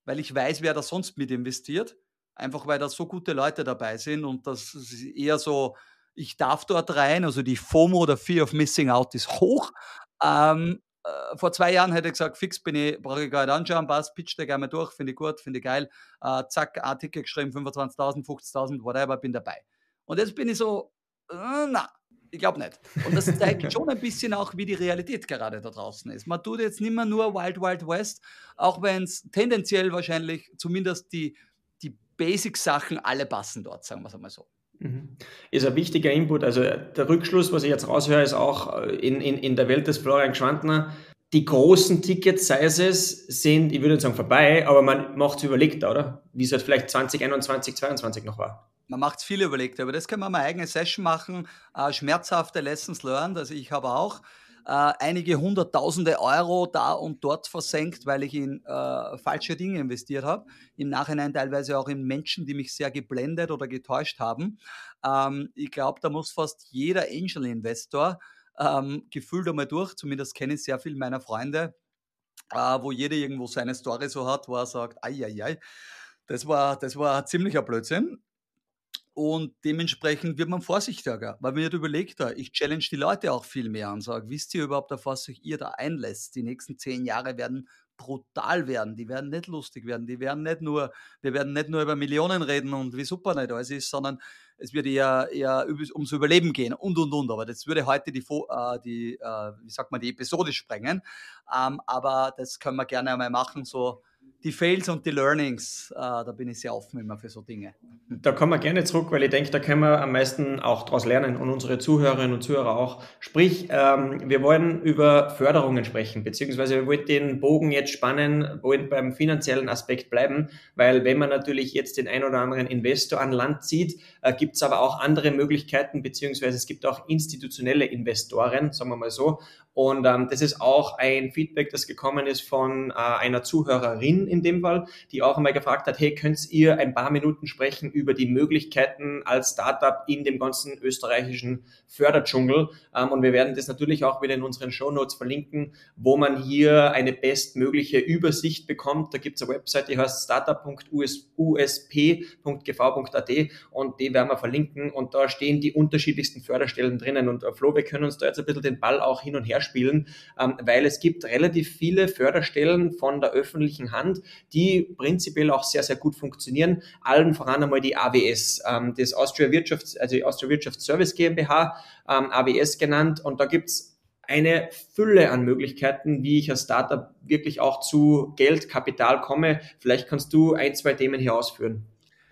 weil ich weiß, wer da sonst mit investiert, einfach weil da so gute Leute dabei sind und das ist eher so, ich darf dort rein, also die FOMO oder Fear of Missing Out ist hoch. Ähm, äh, vor zwei Jahren hätte ich gesagt, fix bin ich, brauche ich gar nicht anschauen, passt, pitch da gerne mal durch, finde ich gut, finde ich geil. Äh, zack, Artikel geschrieben, 25.000, 50.000, whatever, bin dabei. Und jetzt bin ich so, äh, na, ich glaube nicht. Und das zeigt schon ein bisschen auch, wie die Realität gerade da draußen ist. Man tut jetzt nicht mehr nur Wild Wild West, auch wenn es tendenziell wahrscheinlich zumindest die Basic-Sachen alle passen dort, sagen wir es einmal so. Mhm. Ist ein wichtiger Input. Also der Rückschluss, was ich jetzt raushöre, ist auch äh, in, in, in der Welt des Florian Schwantner, die großen Ticket-Sizes sind, ich würde nicht sagen vorbei, aber man macht es überlegt, oder? Wie es halt vielleicht 2021, 2022 noch war. Man macht es viel überlegt, aber das können wir mal eigene Session machen. Äh, schmerzhafte Lessons learned, also ich habe auch äh, einige hunderttausende Euro da und dort versenkt, weil ich in äh, falsche Dinge investiert habe. Im Nachhinein teilweise auch in Menschen, die mich sehr geblendet oder getäuscht haben. Ähm, ich glaube, da muss fast jeder Angel-Investor ähm, gefühlt einmal durch, zumindest kenne ich sehr viele meiner Freunde, äh, wo jeder irgendwo seine Story so hat, wo er sagt, ai, ai, ai, das war, das war ziemlicher Blödsinn. Und dementsprechend wird man vorsichtiger, weil man nicht überlegt, ich challenge die Leute auch viel mehr und sage, wisst ihr überhaupt, auf was sich ihr da einlässt? Die nächsten zehn Jahre werden brutal werden, die werden nicht lustig werden, die werden nicht nur, wir werden nicht nur über Millionen reden und wie super nicht alles ist, sondern es wird eher, eher ums Überleben gehen und und und. Aber das würde heute die, äh, die äh, wie sagt man, die Episode sprengen. Ähm, aber das können wir gerne einmal machen, so die Fails und die Learnings, äh, da bin ich sehr offen immer für so Dinge. Da kommen wir gerne zurück, weil ich denke, da können wir am meisten auch daraus lernen und unsere Zuhörerinnen und Zuhörer auch. Sprich, ähm, wir wollen über Förderungen sprechen, beziehungsweise wir wollen den Bogen jetzt spannen, wollen beim finanziellen Aspekt bleiben, weil wenn man natürlich jetzt den ein oder anderen Investor an Land zieht, äh, gibt es aber auch andere Möglichkeiten, beziehungsweise es gibt auch institutionelle Investoren, sagen wir mal so. Und ähm, das ist auch ein Feedback, das gekommen ist von äh, einer Zuhörerin in dem Fall, die auch einmal gefragt hat, hey, könnt ihr ein paar Minuten sprechen über die Möglichkeiten als Startup in dem ganzen österreichischen Förderdschungel? Ähm, und wir werden das natürlich auch wieder in unseren Show Notes verlinken, wo man hier eine bestmögliche Übersicht bekommt. Da gibt es eine Website, die heißt startup.usp.gv.at und die werden wir verlinken und da stehen die unterschiedlichsten Förderstellen drinnen. Und äh, Flo, wir können uns da jetzt ein bisschen den Ball auch hin und her spielen, ähm, weil es gibt relativ viele Förderstellen von der öffentlichen Hand, die prinzipiell auch sehr, sehr gut funktionieren. Allen voran einmal die AWS, ähm, das Austria Wirtschafts-, also die Austria Wirtschaftsservice GmbH, ähm, AWS genannt. Und da gibt's eine Fülle an Möglichkeiten, wie ich als Startup wirklich auch zu Geld, Kapital komme. Vielleicht kannst du ein, zwei Themen hier ausführen.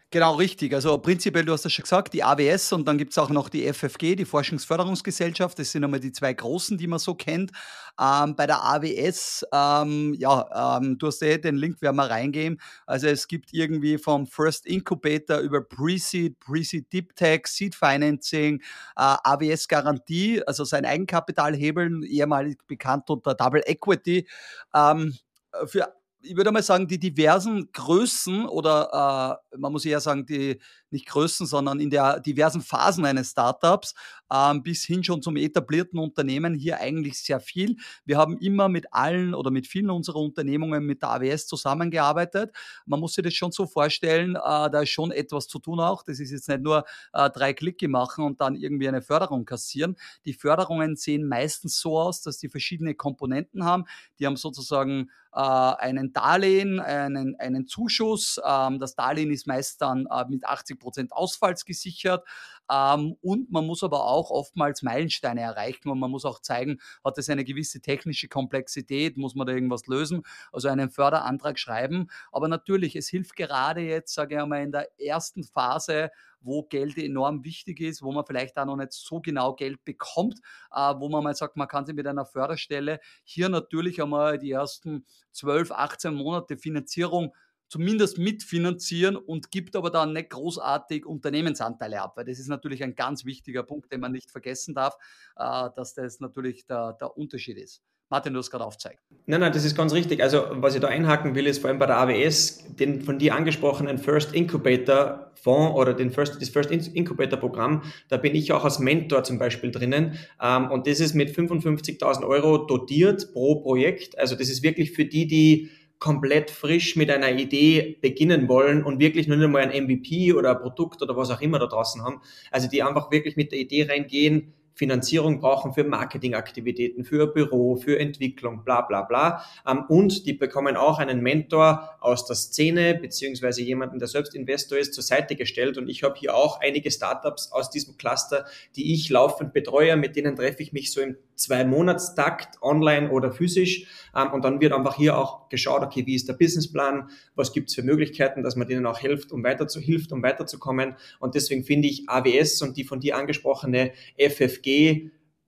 Genau, richtig. Also prinzipiell, du hast das schon gesagt, die AWS und dann gibt es auch noch die FFG, die Forschungsförderungsgesellschaft. Das sind einmal die zwei großen, die man so kennt. Ähm, bei der AWS, ähm, ja, ähm, du hast eh den Link, werden wir reingehen. Also es gibt irgendwie vom First Incubator über Pre-Seed, Pre-Seed Deep Tech, Seed Financing, äh, AWS Garantie, also sein Eigenkapital hebeln, ehemalig bekannt unter Double Equity. Ähm, für ich würde mal sagen, die diversen Größen oder äh, man muss eher sagen, die nicht Größen, sondern in der diversen Phasen eines Startups ähm, bis hin schon zum etablierten Unternehmen hier eigentlich sehr viel. Wir haben immer mit allen oder mit vielen unserer Unternehmungen mit der AWS zusammengearbeitet. Man muss sich das schon so vorstellen, äh, da ist schon etwas zu tun auch. Das ist jetzt nicht nur äh, drei Klicke machen und dann irgendwie eine Förderung kassieren. Die Förderungen sehen meistens so aus, dass die verschiedene Komponenten haben. Die haben sozusagen äh, einen Darlehen, einen, einen Zuschuss. Ähm, das Darlehen ist meist dann äh, mit 80 Prozent Ausfalls gesichert. Ähm, und man muss aber auch oftmals Meilensteine erreichen und man muss auch zeigen, hat es eine gewisse technische Komplexität, muss man da irgendwas lösen, also einen Förderantrag schreiben. Aber natürlich, es hilft gerade jetzt, sage ich einmal, in der ersten Phase wo Geld enorm wichtig ist, wo man vielleicht auch noch nicht so genau Geld bekommt, äh, wo man mal sagt, man kann sich mit einer Förderstelle hier natürlich einmal die ersten 12, 18 Monate Finanzierung zumindest mitfinanzieren und gibt aber dann nicht großartig Unternehmensanteile ab, weil das ist natürlich ein ganz wichtiger Punkt, den man nicht vergessen darf, äh, dass das natürlich der, der Unterschied ist. Martin, du hast gerade aufgezeigt. Nein, nein, das ist ganz richtig. Also, was ich da einhaken will, ist vor allem bei der AWS, den von dir angesprochenen First Incubator Fonds oder den First, das First Incubator Programm, da bin ich auch als Mentor zum Beispiel drinnen. Ähm, und das ist mit 55.000 Euro dotiert pro Projekt. Also, das ist wirklich für die, die komplett frisch mit einer Idee beginnen wollen und wirklich nur einmal ein MVP oder ein Produkt oder was auch immer da draußen haben. Also die einfach wirklich mit der Idee reingehen, Finanzierung brauchen für Marketingaktivitäten, für Büro, für Entwicklung, bla bla bla. Ähm, und die bekommen auch einen Mentor aus der Szene, beziehungsweise jemanden, der selbst Investor ist, zur Seite gestellt. Und ich habe hier auch einige Startups aus diesem Cluster, die ich laufend betreue, mit denen treffe ich mich so im Zwei-Monatstakt, online oder physisch. Ähm, und dann wird einfach hier auch geschaut, okay, wie ist der Businessplan, was gibt es für Möglichkeiten, dass man denen auch hilft, um weiter zu, hilft, um weiterzukommen. Und deswegen finde ich AWS und die von dir angesprochene FFG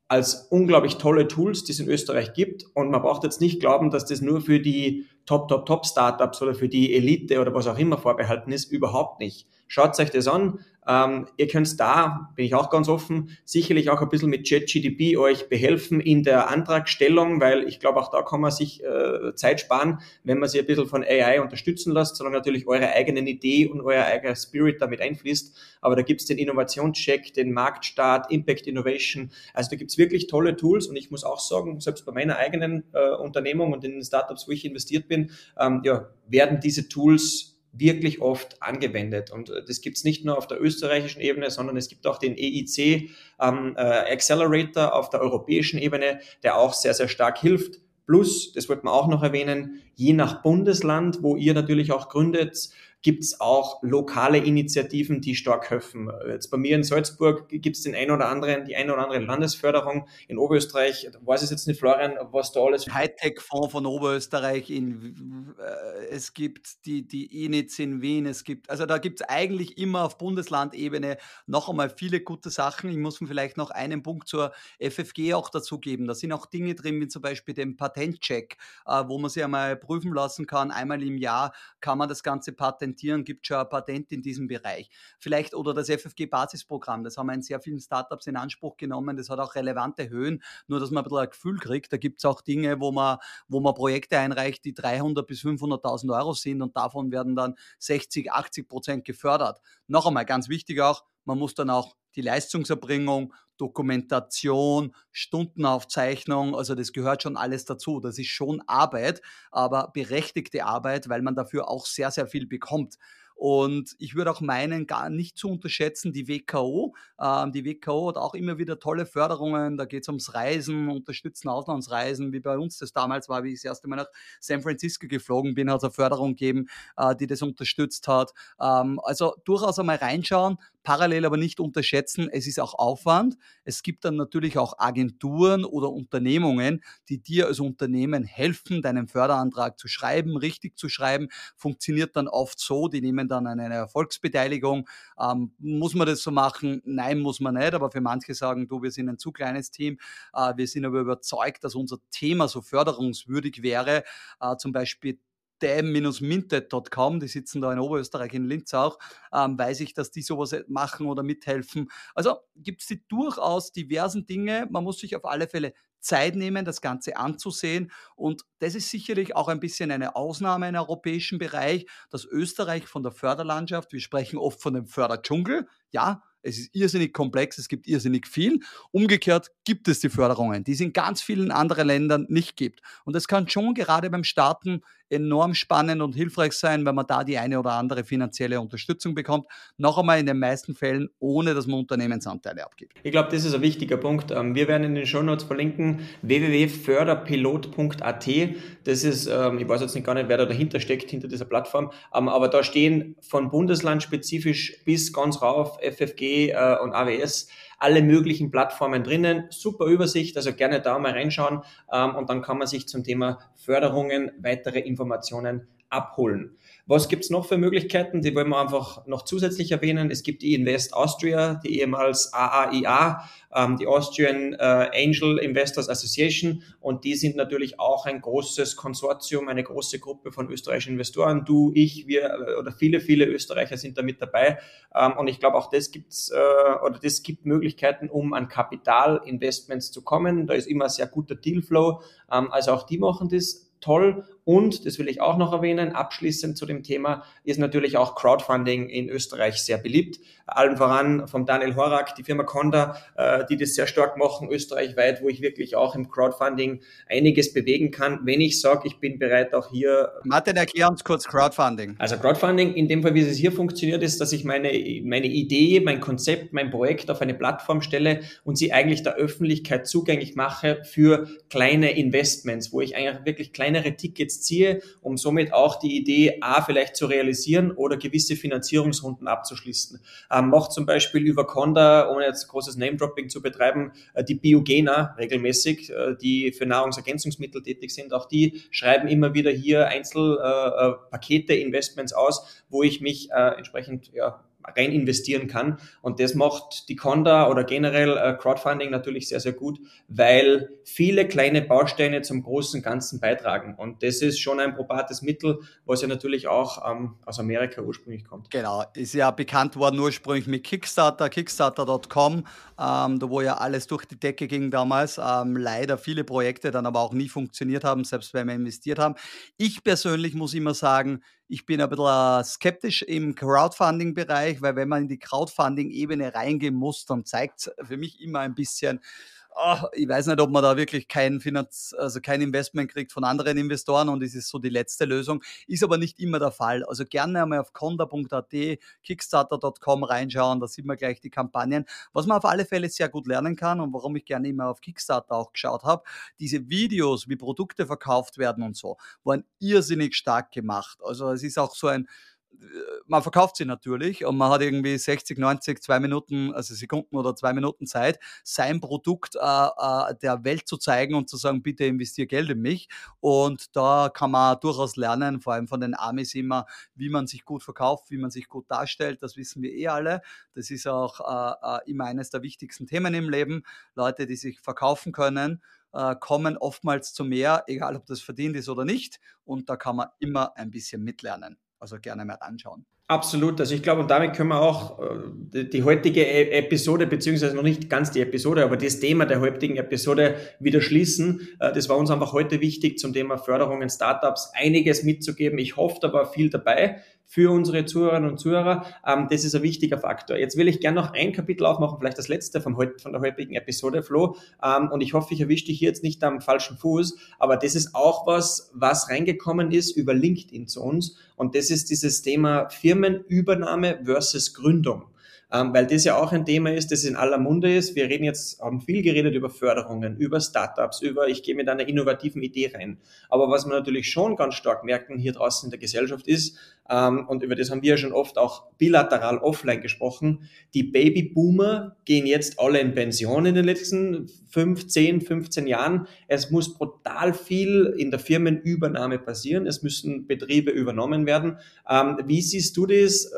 als unglaublich tolle Tools, die es in Österreich gibt. Und man braucht jetzt nicht glauben, dass das nur für die Top, Top, Top Startups oder für die Elite oder was auch immer vorbehalten ist. Überhaupt nicht. Schaut euch das an. Ähm, ihr könnt da, bin ich auch ganz offen, sicherlich auch ein bisschen mit JetGDP euch behelfen in der Antragstellung, weil ich glaube, auch da kann man sich äh, Zeit sparen, wenn man sich ein bisschen von AI unterstützen lässt, solange natürlich eure eigenen Idee und euer eigener Spirit damit einfließt. Aber da gibt's den Innovationscheck, den Marktstart, Impact Innovation. Also da gibt's wirklich tolle Tools und ich muss auch sagen, selbst bei meiner eigenen äh, Unternehmung und in den Startups, wo ich investiert bin, ähm, ja, werden diese Tools wirklich oft angewendet. Und äh, das gibt es nicht nur auf der österreichischen Ebene, sondern es gibt auch den EIC ähm, äh, Accelerator auf der europäischen Ebene, der auch sehr, sehr stark hilft. Plus, das wollte man auch noch erwähnen, je nach Bundesland, wo ihr natürlich auch gründet, gibt es auch lokale Initiativen, die stark helfen. Jetzt bei mir in Salzburg gibt es den ein oder anderen, die ein oder andere Landesförderung. In Oberösterreich weiß ich jetzt nicht, Florian, was da alles. Hightech-Fonds von Oberösterreich, in, äh, es gibt die, die ENITS in Wien, es gibt, also da gibt es eigentlich immer auf Bundeslandebene noch einmal viele gute Sachen. Ich muss mir vielleicht noch einen Punkt zur FFG auch dazugeben. Da sind auch Dinge drin, wie zum Beispiel den Patentcheck, äh, wo man sich einmal prüfen lassen kann. Einmal im Jahr kann man das Ganze patentieren, gibt schon ein Patent in diesem Bereich. Vielleicht oder das FFG-Basisprogramm, das haben wir in sehr vielen Startups in Anspruch genommen. Das hat auch relevante Höhen, nur dass man ein bisschen ein Gefühl kriegt. Da gibt es auch Dinge, wo man, wo man Projekte einreicht, die 300 bis 500.000 Euro sind und davon werden dann 60, 80 Prozent gefördert. Noch einmal ganz wichtig auch, man muss dann auch die Leistungserbringung, Dokumentation, Stundenaufzeichnung, also das gehört schon alles dazu. Das ist schon Arbeit, aber berechtigte Arbeit, weil man dafür auch sehr, sehr viel bekommt. Und ich würde auch meinen, gar nicht zu unterschätzen, die WKO. Ähm, die WKO hat auch immer wieder tolle Förderungen. Da geht es ums Reisen, unterstützen Auslandsreisen, wie bei uns das damals war, wie ich das erste Mal nach San Francisco geflogen bin, hat es eine Förderung gegeben, äh, die das unterstützt hat. Ähm, also durchaus einmal reinschauen, parallel aber nicht unterschätzen, es ist auch Aufwand. Es gibt dann natürlich auch Agenturen oder Unternehmungen, die dir als Unternehmen helfen, deinen Förderantrag zu schreiben, richtig zu schreiben. Funktioniert dann oft so, die nehmen dann eine Erfolgsbeteiligung. Ähm, muss man das so machen? Nein, muss man nicht, aber für manche sagen, du, wir sind ein zu kleines Team. Äh, wir sind aber überzeugt, dass unser Thema so förderungswürdig wäre. Äh, zum Beispiel dam-minted.com, die sitzen da in Oberösterreich in Linz auch, ähm, weiß ich, dass die sowas machen oder mithelfen. Also gibt es die durchaus diversen Dinge. Man muss sich auf alle Fälle Zeit nehmen, das Ganze anzusehen. Und das ist sicherlich auch ein bisschen eine Ausnahme im europäischen Bereich, dass Österreich von der Förderlandschaft, wir sprechen oft von dem Förderdschungel, ja, es ist irrsinnig komplex, es gibt irrsinnig viel. Umgekehrt gibt es die Förderungen, die es in ganz vielen anderen Ländern nicht gibt. Und das kann schon gerade beim Starten enorm spannend und hilfreich sein, wenn man da die eine oder andere finanzielle Unterstützung bekommt. Noch einmal in den meisten Fällen, ohne dass man Unternehmensanteile abgibt. Ich glaube, das ist ein wichtiger Punkt. Ähm, wir werden in den Shownotes verlinken www.förderpilot.at. Das ist, ähm, ich weiß jetzt nicht gar nicht, wer da dahinter steckt, hinter dieser Plattform, ähm, aber da stehen von Bundesland spezifisch bis ganz rauf FFG äh, und AWS alle möglichen Plattformen drinnen. Super Übersicht, also gerne da mal reinschauen ähm, und dann kann man sich zum Thema Förderungen weitere Informationen abholen. Was gibt's noch für Möglichkeiten? Die wollen wir einfach noch zusätzlich erwähnen. Es gibt die Invest Austria, die ehemals AAIA, ähm, die Austrian äh, Angel Investors Association. Und die sind natürlich auch ein großes Konsortium, eine große Gruppe von österreichischen Investoren. Du, ich, wir äh, oder viele, viele Österreicher sind da mit dabei. Ähm, und ich glaube, auch das gibt's äh, oder das gibt Möglichkeiten, um an Kapitalinvestments zu kommen. Da ist immer sehr guter Dealflow. Ähm, also auch die machen das toll. Und, das will ich auch noch erwähnen, abschließend zu dem Thema, ist natürlich auch Crowdfunding in Österreich sehr beliebt. Allen voran vom Daniel Horak, die Firma Conda, äh, die das sehr stark machen, österreichweit, wo ich wirklich auch im Crowdfunding einiges bewegen kann, wenn ich sage, ich bin bereit auch hier. Martin, erklär uns kurz Crowdfunding. Also Crowdfunding, in dem Fall, wie es hier funktioniert, ist, dass ich meine, meine Idee, mein Konzept, mein Projekt auf eine Plattform stelle und sie eigentlich der Öffentlichkeit zugänglich mache für kleine Investments, wo ich eigentlich wirklich kleinere Tickets ziehe, um somit auch die Idee A vielleicht zu realisieren oder gewisse Finanzierungsrunden abzuschließen. Ähm, macht zum Beispiel über Conda, ohne jetzt großes Name-Dropping zu betreiben, äh, die Biogena regelmäßig, äh, die für Nahrungsergänzungsmittel tätig sind. Auch die schreiben immer wieder hier Einzelpakete, äh, Investments aus, wo ich mich äh, entsprechend ja, rein investieren kann. Und das macht die Conda oder generell äh, Crowdfunding natürlich sehr, sehr gut, weil viele kleine Bausteine zum großen Ganzen beitragen. Und das ist schon ein probates Mittel, was ja natürlich auch ähm, aus Amerika ursprünglich kommt. Genau, ist ja bekannt worden ursprünglich mit Kickstarter, kickstarter.com, ähm, wo ja alles durch die Decke ging damals. Ähm, leider viele Projekte dann aber auch nie funktioniert haben, selbst wenn wir investiert haben. Ich persönlich muss immer sagen, ich bin ein bisschen äh, skeptisch im Crowdfunding-Bereich, weil wenn man in die Crowdfunding-Ebene reingehen muss, dann zeigt es für mich immer ein bisschen, oh, ich weiß nicht, ob man da wirklich kein Finanz, also kein Investment kriegt von anderen Investoren und es ist so die letzte Lösung. Ist aber nicht immer der Fall. Also gerne einmal auf conda.at, kickstarter.com reinschauen, da sieht man gleich die Kampagnen. Was man auf alle Fälle sehr gut lernen kann und warum ich gerne immer auf Kickstarter auch geschaut habe, diese Videos, wie Produkte verkauft werden und so, waren irrsinnig stark gemacht. Also es ist auch so ein man verkauft sie natürlich und man hat irgendwie 60, 90, zwei Minuten, also Sekunden oder zwei Minuten Zeit, sein Produkt äh, äh, der Welt zu zeigen und zu sagen, bitte investiere Geld in mich. Und da kann man durchaus lernen, vor allem von den Amis immer, wie man sich gut verkauft, wie man sich gut darstellt. Das wissen wir eh alle. Das ist auch äh, äh immer eines der wichtigsten Themen im Leben. Leute, die sich verkaufen können, äh, kommen oftmals zu mehr, egal ob das verdient ist oder nicht. Und da kann man immer ein bisschen mitlernen. Also gerne mal anschauen. Absolut. Also ich glaube, und damit können wir auch äh, die, heutige e-, Episode, beziehungsweise noch nicht ganz die Episode, aber das Thema der heutigen Episode wieder schließen. Äh, das war uns einfach heute wichtig zum Thema Förderung in Startups einiges mitzugeben. Ich hoffe, da war viel dabei für unsere Zuhörerinnen und Zuhörer. Ähm, das ist ein wichtiger Faktor. Jetzt will ich gerne noch ein Kapitel aufmachen, vielleicht das letzte von der heutigen Episode, Flo. Ähm, und ich hoffe, ich erwische dich jetzt nicht am falschen Fuß, aber das ist auch was, was reingekommen ist über LinkedIn zu uns. Und das ist dieses Thema Firmenübernahme versus Gründung ähm, weil das ja auch ein Thema ist, das in aller Munde ist. Wir reden jetzt, haben viel geredet über Förderungen, über Startups, über ich gehe mit einer innovativen Idee rein. Aber was wir natürlich schon ganz stark merken hier draußen in der Gesellschaft ist, ähm, und über das haben wir ja schon oft auch bilateral offline gesprochen, die Babyboomer gehen jetzt alle in Pension in den letzten 5, 10, 15 Jahren. Es muss brutal viel in der Firmenübernahme passieren. Es müssen Betriebe übernommen werden. Ähm, wie siehst du das? Äh,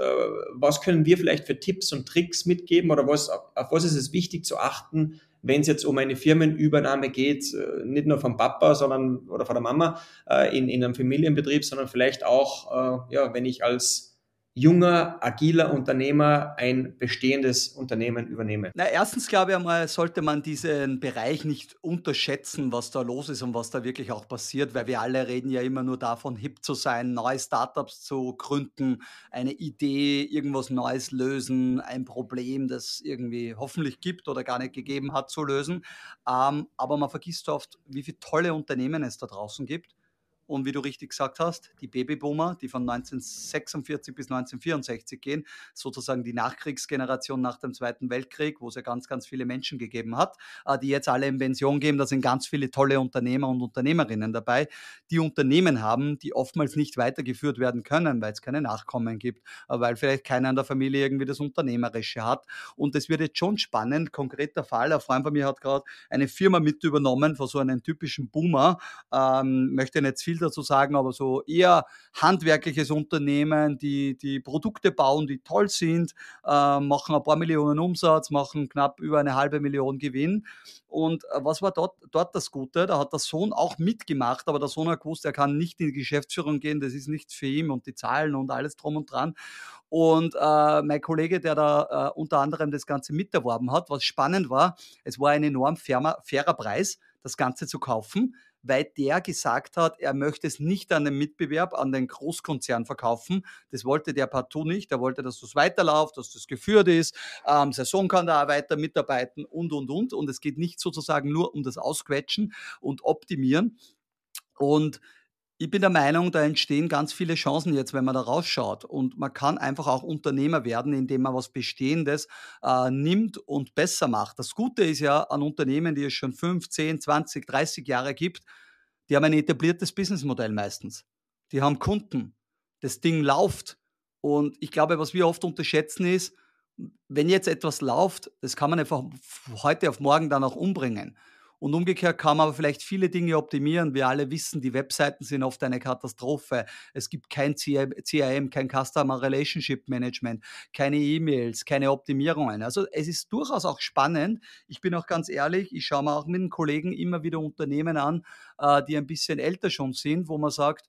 was können wir vielleicht für Tipps und Tricks mitgeben oder was, auf was ist es wichtig zu achten, wenn es jetzt um eine Firmenübernahme geht, äh, nicht nur vom Papa, sondern oder von der Mama äh, in, in einem Familienbetrieb, sondern vielleicht auch, äh, ja, wenn ich als junger, agiler Unternehmer ein bestehendes Unternehmen übernehme? Na, erstens glaube ich einmal, sollte man diesen Bereich nicht unterschätzen, was da los ist und was da wirklich auch passiert, weil wir alle reden ja immer nur davon, hip zu sein, neue Startups zu gründen, eine Idee, irgendwas Neues lösen, ein Problem, das irgendwie hoffentlich gibt oder gar nicht gegeben hat, zu lösen. Ähm, aber man vergisst oft, wie viele tolle Unternehmen es da draußen gibt und wie du richtig gesagt hast, die Babyboomer, die von 1946 bis 1964 gehen, sozusagen die Nachkriegsgeneration nach dem Zweiten Weltkrieg, wo es ja ganz, ganz viele Menschen gegeben hat, äh, die jetzt alle in Pension gehen. Da sind ganz viele tolle Unternehmer und Unternehmerinnen dabei, die Unternehmen haben, die oftmals nicht weitergeführt werden können, weil es keine Nachkommen gibt, äh, weil vielleicht keiner in der Familie irgendwie das Unternehmerische hat. Und es wird jetzt schon spannend. Konkreter Fall, ein Freund von mir hat gerade eine Firma mit übernommen von so einem typischen Boomer. Ähm, möchte nicht viel dazu sagen, aber so eher handwerkliches Unternehmen, die, die Produkte bauen, die toll sind, äh, machen ein paar Millionen Umsatz, machen knapp über eine halbe Million Gewinn. Und äh, was war dort, dort das Gute? Da hat der Sohn auch mitgemacht, aber der Sohn hat gewusst, er kann nicht in die Geschäftsführung gehen, das ist nichts für ihn und die Zahlen und alles drum und dran. Und äh, mein Kollege, der da äh, unter anderem das Ganze miterworben hat, was spannend war, es war ein enorm fairer, fairer Preis, das Ganze zu kaufen weil der gesagt hat, er möchte es nicht an den Mitbewerb, an den Großkonzern verkaufen. Das wollte der partout nicht. Er wollte, dass das weiterläuft, dass das geführt ist. Ähm, sein Sohn kann da weiter mitarbeiten und, und, und. Und es geht nicht sozusagen nur um das Ausquetschen und Optimieren. Und ich bin der Meinung, da entstehen ganz viele Chancen jetzt, wenn man da rausschaut. Und man kann einfach auch Unternehmer werden, indem man was Bestehendes äh, nimmt und besser macht. Das Gute ist ja an Unternehmen, die es schon 5, 10, 20, 30 Jahre gibt, die haben ein etabliertes Businessmodell meistens. Die haben Kunden. Das Ding läuft. Und ich glaube, was wir oft unterschätzen ist, wenn jetzt etwas läuft, das kann man einfach heute auf morgen dann auch umbringen. Und umgekehrt kann man aber vielleicht viele Dinge optimieren. Wir alle wissen, die Webseiten sind oft eine Katastrophe. Es gibt kein CRM, kein Customer Relationship Management, keine E-Mails, keine Optimierungen. Also es ist durchaus auch spannend. Ich bin auch ganz ehrlich, ich schaue mir auch mit den Kollegen immer wieder Unternehmen an, äh, die ein bisschen älter schon sind, wo man sagt,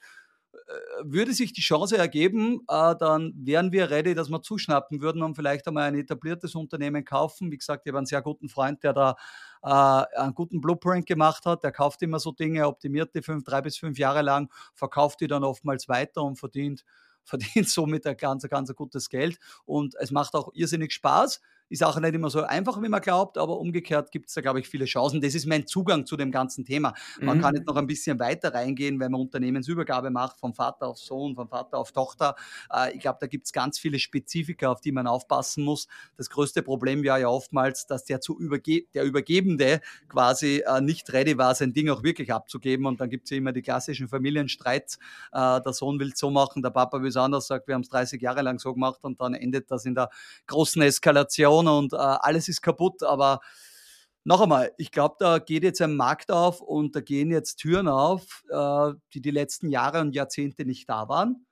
äh, würde sich die Chance ergeben, äh, dann wären wir ready, dass wir zuschnappen würden und vielleicht einmal ein etabliertes Unternehmen kaufen. Wie gesagt, ich habe einen sehr guten Freund, der da äh, einen guten Blueprint gemacht hat. Der kauft immer so Dinge, optimiert die fünf, drei bis fünf Jahre lang, verkauft die dann oftmals weiter und verdient [laughs] verdient somit ein ganz, ganz gutes Geld und es macht auch irrsinnig Spaß Ist auch nicht immer so einfach, wie man glaubt, aber umgekehrt gibt es da, glaube ich, viele Chancen. Das ist mein Zugang zu dem ganzen Thema. Man mhm. kann jetzt noch ein bisschen weiter reingehen, wenn man Unternehmensübergabe macht, vom Vater auf Sohn, vom Vater auf Tochter. Äh, ich glaube, da gibt es ganz viele Spezifika, auf die man aufpassen muss. Das größte Problem wäre ja oftmals, dass der, zu überge der Übergebende quasi äh, nicht ready war, sein Ding auch wirklich abzugeben. Und dann gibt es ja immer die klassischen Familienstreits. Äh, der Sohn will es so machen, der Papa will es anders, sagt, wir haben es 30 Jahre lang so gemacht und dann endet das in der großen Eskalation und äh, alles ist kaputt. Aber noch einmal, ich glaube, da geht jetzt ein Markt auf und da gehen jetzt Türen auf, äh, die die letzten Jahre und Jahrzehnte nicht da waren.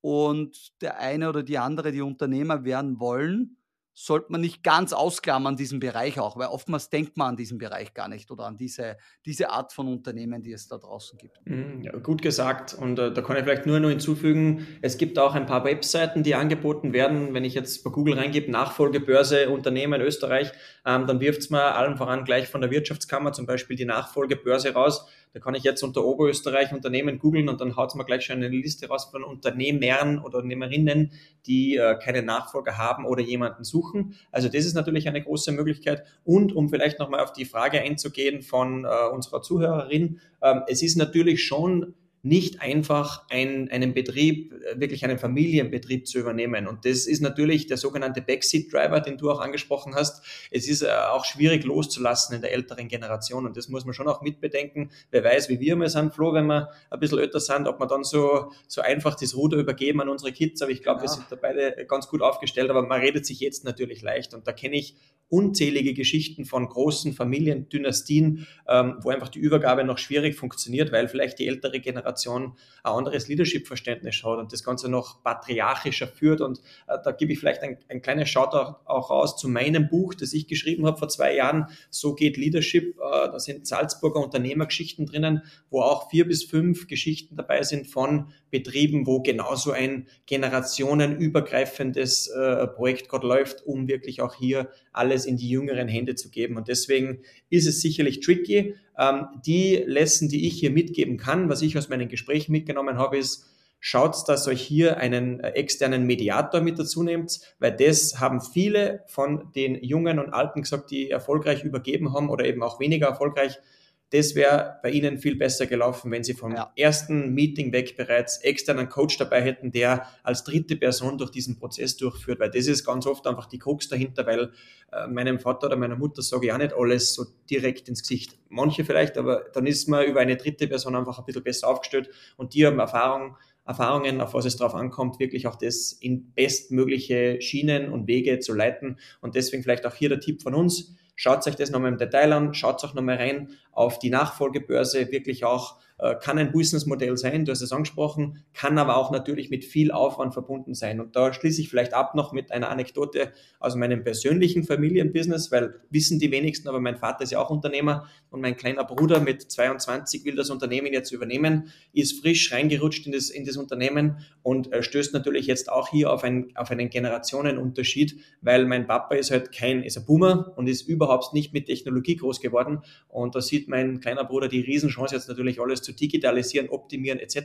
Und der eine oder die andere, die Unternehmer werden wollen, sollte man nicht ganz ausklammern, diesen Bereich auch, weil oftmals denkt man an diesen Bereich gar nicht oder an diese, diese Art von Unternehmen, die es da draußen gibt. Mhm, ja, gut gesagt. Und äh, da kann ich vielleicht nur noch hinzufügen, es gibt auch ein paar Webseiten, die angeboten werden. Wenn ich jetzt bei Google reingebe, Nachfolgebörse Unternehmen Österreich, ähm, dann wirft es mir allen voran gleich von der Wirtschaftskammer zum Beispiel die Nachfolgebörse raus. Da kann ich jetzt unter Oberösterreich Unternehmen googeln und dann haut es mir gleich schon eine Liste raus von Unternehmern oder Unternehmerinnen, die äh, keine Nachfolger haben oder jemanden suchen. Also das ist natürlich eine große Möglichkeit. Und um vielleicht nochmal auf die Frage einzugehen von äh, unserer Zuhörerin, ähm, es ist natürlich schon nicht einfach ein, einen Betrieb, äh, wirklich einen Familienbetrieb zu übernehmen. Und das ist natürlich der sogenannte Backseat Driver, den du auch angesprochen hast. Es ist äh, auch schwierig loszulassen in der älteren Generation. Und das muss man schon auch mitbedenken. Wer weiß, wie wir mal sind, Flo, wenn wir ein bisschen älter sind, ob wir dann so, so einfach das Ruder übergeben an unsere Kids. Aber ich glaube, ja. wir sind da beide ganz gut aufgestellt. Aber man redet sich jetzt natürlich leicht. Und da kenne ich unzählige Geschichten von großen Familiendynastien, ähm, wo einfach die Übergabe noch schwierig funktioniert, weil vielleicht die ältere Generation ein anderes Leadership-Verständnis hat und das Ganze noch patriarchischer führt. Und äh, da gebe ich vielleicht ein, ein kleines Shoutout auch raus zu meinem Buch, das ich geschrieben habe vor zwei Jahren. So geht Leadership. Äh, da sind Salzburger Unternehmergeschichten drinnen, wo auch vier bis fünf Geschichten dabei sind von Betrieben, wo genauso ein generationenübergreifendes äh, Projekt gerade läuft, um wirklich auch hier alles in die jüngeren Hände zu geben. Und deswegen ist es sicherlich tricky. Ähm, die Lesson, die ich hier mitgeben kann, was ich aus meinen Gesprächen mitgenommen habe, ist, schaut, dass euch hier einen äh, externen Mediator mit dazu nehmt, weil das haben viele von den Jungen und Alten gesagt, die erfolgreich übergeben haben oder eben auch weniger erfolgreich das wäre bei Ihnen viel besser gelaufen, wenn Sie vom ja. ersten Meeting weg bereits externen Coach dabei hätten, der als dritte Person durch diesen Prozess durchführt, weil das ist ganz oft einfach die Krux dahinter, weil äh, meinem Vater oder meiner Mutter sage ich auch nicht alles so direkt ins Gesicht. Manche vielleicht, aber dann ist man über eine dritte Person einfach ein bisschen besser aufgestellt und die haben Erfahrung, Erfahrungen, auf was es drauf ankommt, wirklich auch das in bestmögliche Schienen und Wege zu leiten. Und deswegen vielleicht auch hier der Tipp von uns Schaut euch das nochmal im Detail an, schaut auch nochmal rein auf die Nachfolgebörse, wirklich auch kann ein Businessmodell sein, du hast es angesprochen, kann aber auch natürlich mit viel Aufwand verbunden sein. Und da schließe ich vielleicht ab noch mit einer Anekdote aus meinem persönlichen Familienbusiness, weil wissen die wenigsten, aber mein Vater ist ja auch Unternehmer und mein kleiner Bruder mit 22 will das Unternehmen jetzt übernehmen, ist frisch reingerutscht in das, in das Unternehmen und äh, stößt natürlich jetzt auch hier auf, ein, auf einen Generationenunterschied, weil mein Papa ist halt kein, ist ein Boomer und ist überhaupt nicht mit Technologie groß geworden und da sieht mein kleiner Bruder die Riesenchance jetzt natürlich alles zu digitalisieren, optimieren etc.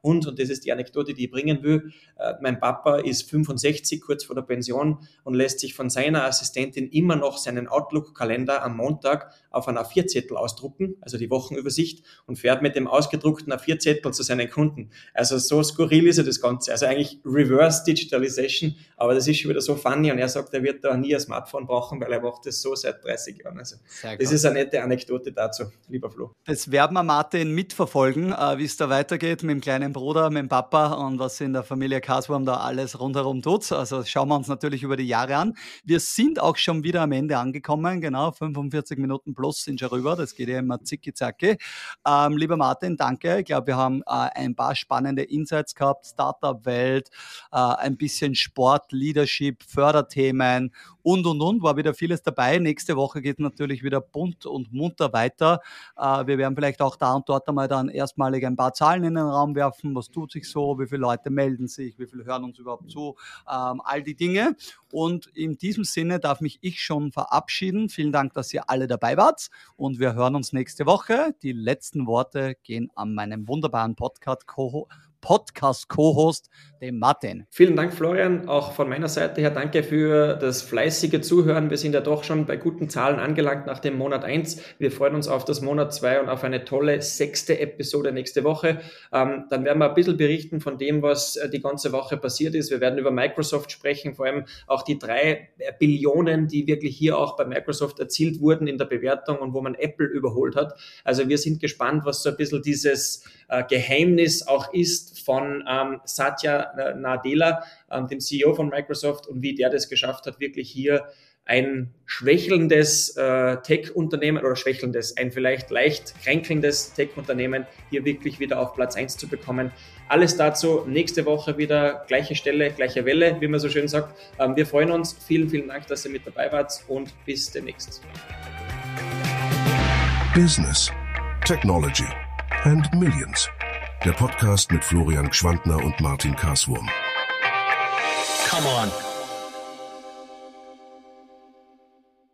Und, und das ist die Anekdote, die ich bringen will, äh, mein Papa ist 65, kurz vor der Pension und lässt sich von seiner Assistentin immer noch seinen Outlook-Kalender am Montag auf einer A4-Zettel ausdrucken, also die Wochenübersicht, und fährt mit dem ausgedruckten A4-Zettel zu seinen Kunden. Also so skurril ist ja das Ganze. Also eigentlich Reverse Digitalization, aber das ist schon wieder so funny und er sagt, er wird da nie ein Smartphone brauchen, weil er macht das so seit 30 Jahren. Also das ist eine nette Anekdote dazu, lieber Flo. Das werden wir Martin mitverfolgen, äh, wie es da weitergeht mit dem kleinen Bruder, mit dem Papa und was in der Familie Kaswurm da alles rundherum tut. Also schauen wir uns natürlich über die Jahre an. Wir sind auch schon wieder am Ende angekommen, genau 45 Minuten plus sind schon rüber. Das geht ja immer zicki zacki. Ähm, lieber Martin, danke. Ich glaube, wir haben äh, ein paar spannende Insights gehabt, Startup-Welt, äh, ein bisschen Sport, Leadership, Förderthemen und, und, und. War wieder vieles dabei. Nächste Woche geht natürlich wieder bunt und munter weiter. Äh, wir werden vielleicht auch da und dort einmal dann erstmalig ein paar Zahlen in den Raum werfen. Was tut sich so? Wie viele Leute melden sich? Wie viele hören uns überhaupt zu? Ähm, all die Dinge. Und in diesem Sinne darf mich ich schon verabschieden. Vielen Dank, dass ihr alle dabei wart. Und wir hören uns nächste Woche. Die letzten Worte gehen an meinen wunderbaren Podcast-Co Podcast-Co-Host, dem Martin. Vielen Dank, Florian. Auch von meiner Seite her danke für das fleißige Zuhören. Wir sind ja doch schon bei guten Zahlen angelangt nach dem Monat 1. Wir freuen uns auf das Monat 2 und auf eine tolle sechste Episode nächste Woche. Ähm, dann werden wir ein bisschen berichten von dem, was äh, die ganze Woche passiert ist. Wir werden über Microsoft sprechen, vor allem auch die drei äh, Billionen, die wirklich hier auch bei Microsoft erzielt wurden in der Bewertung und wo man Apple überholt hat. Also wir sind gespannt, was so ein bisschen dieses äh, Geheimnis auch ist von ähm, Satya Nadella, ähm, dem CEO von Microsoft und wie der das geschafft hat, wirklich hier ein schwächelndes äh, Tech-Unternehmen oder schwächelndes, ein vielleicht leicht kränkelndes Tech-Unternehmen hier wirklich wieder auf Platz 1 zu bekommen. Alles dazu nächste Woche wieder, gleiche Stelle, gleiche Welle, wie man so schön sagt. Ähm, wir freuen uns. Vielen, vielen Dank, dass ihr mit dabei wart und bis demnächst. Business, Technology and Millions. Der Podcast mit Florian Gschwandner und Martin Karswurm. Come on.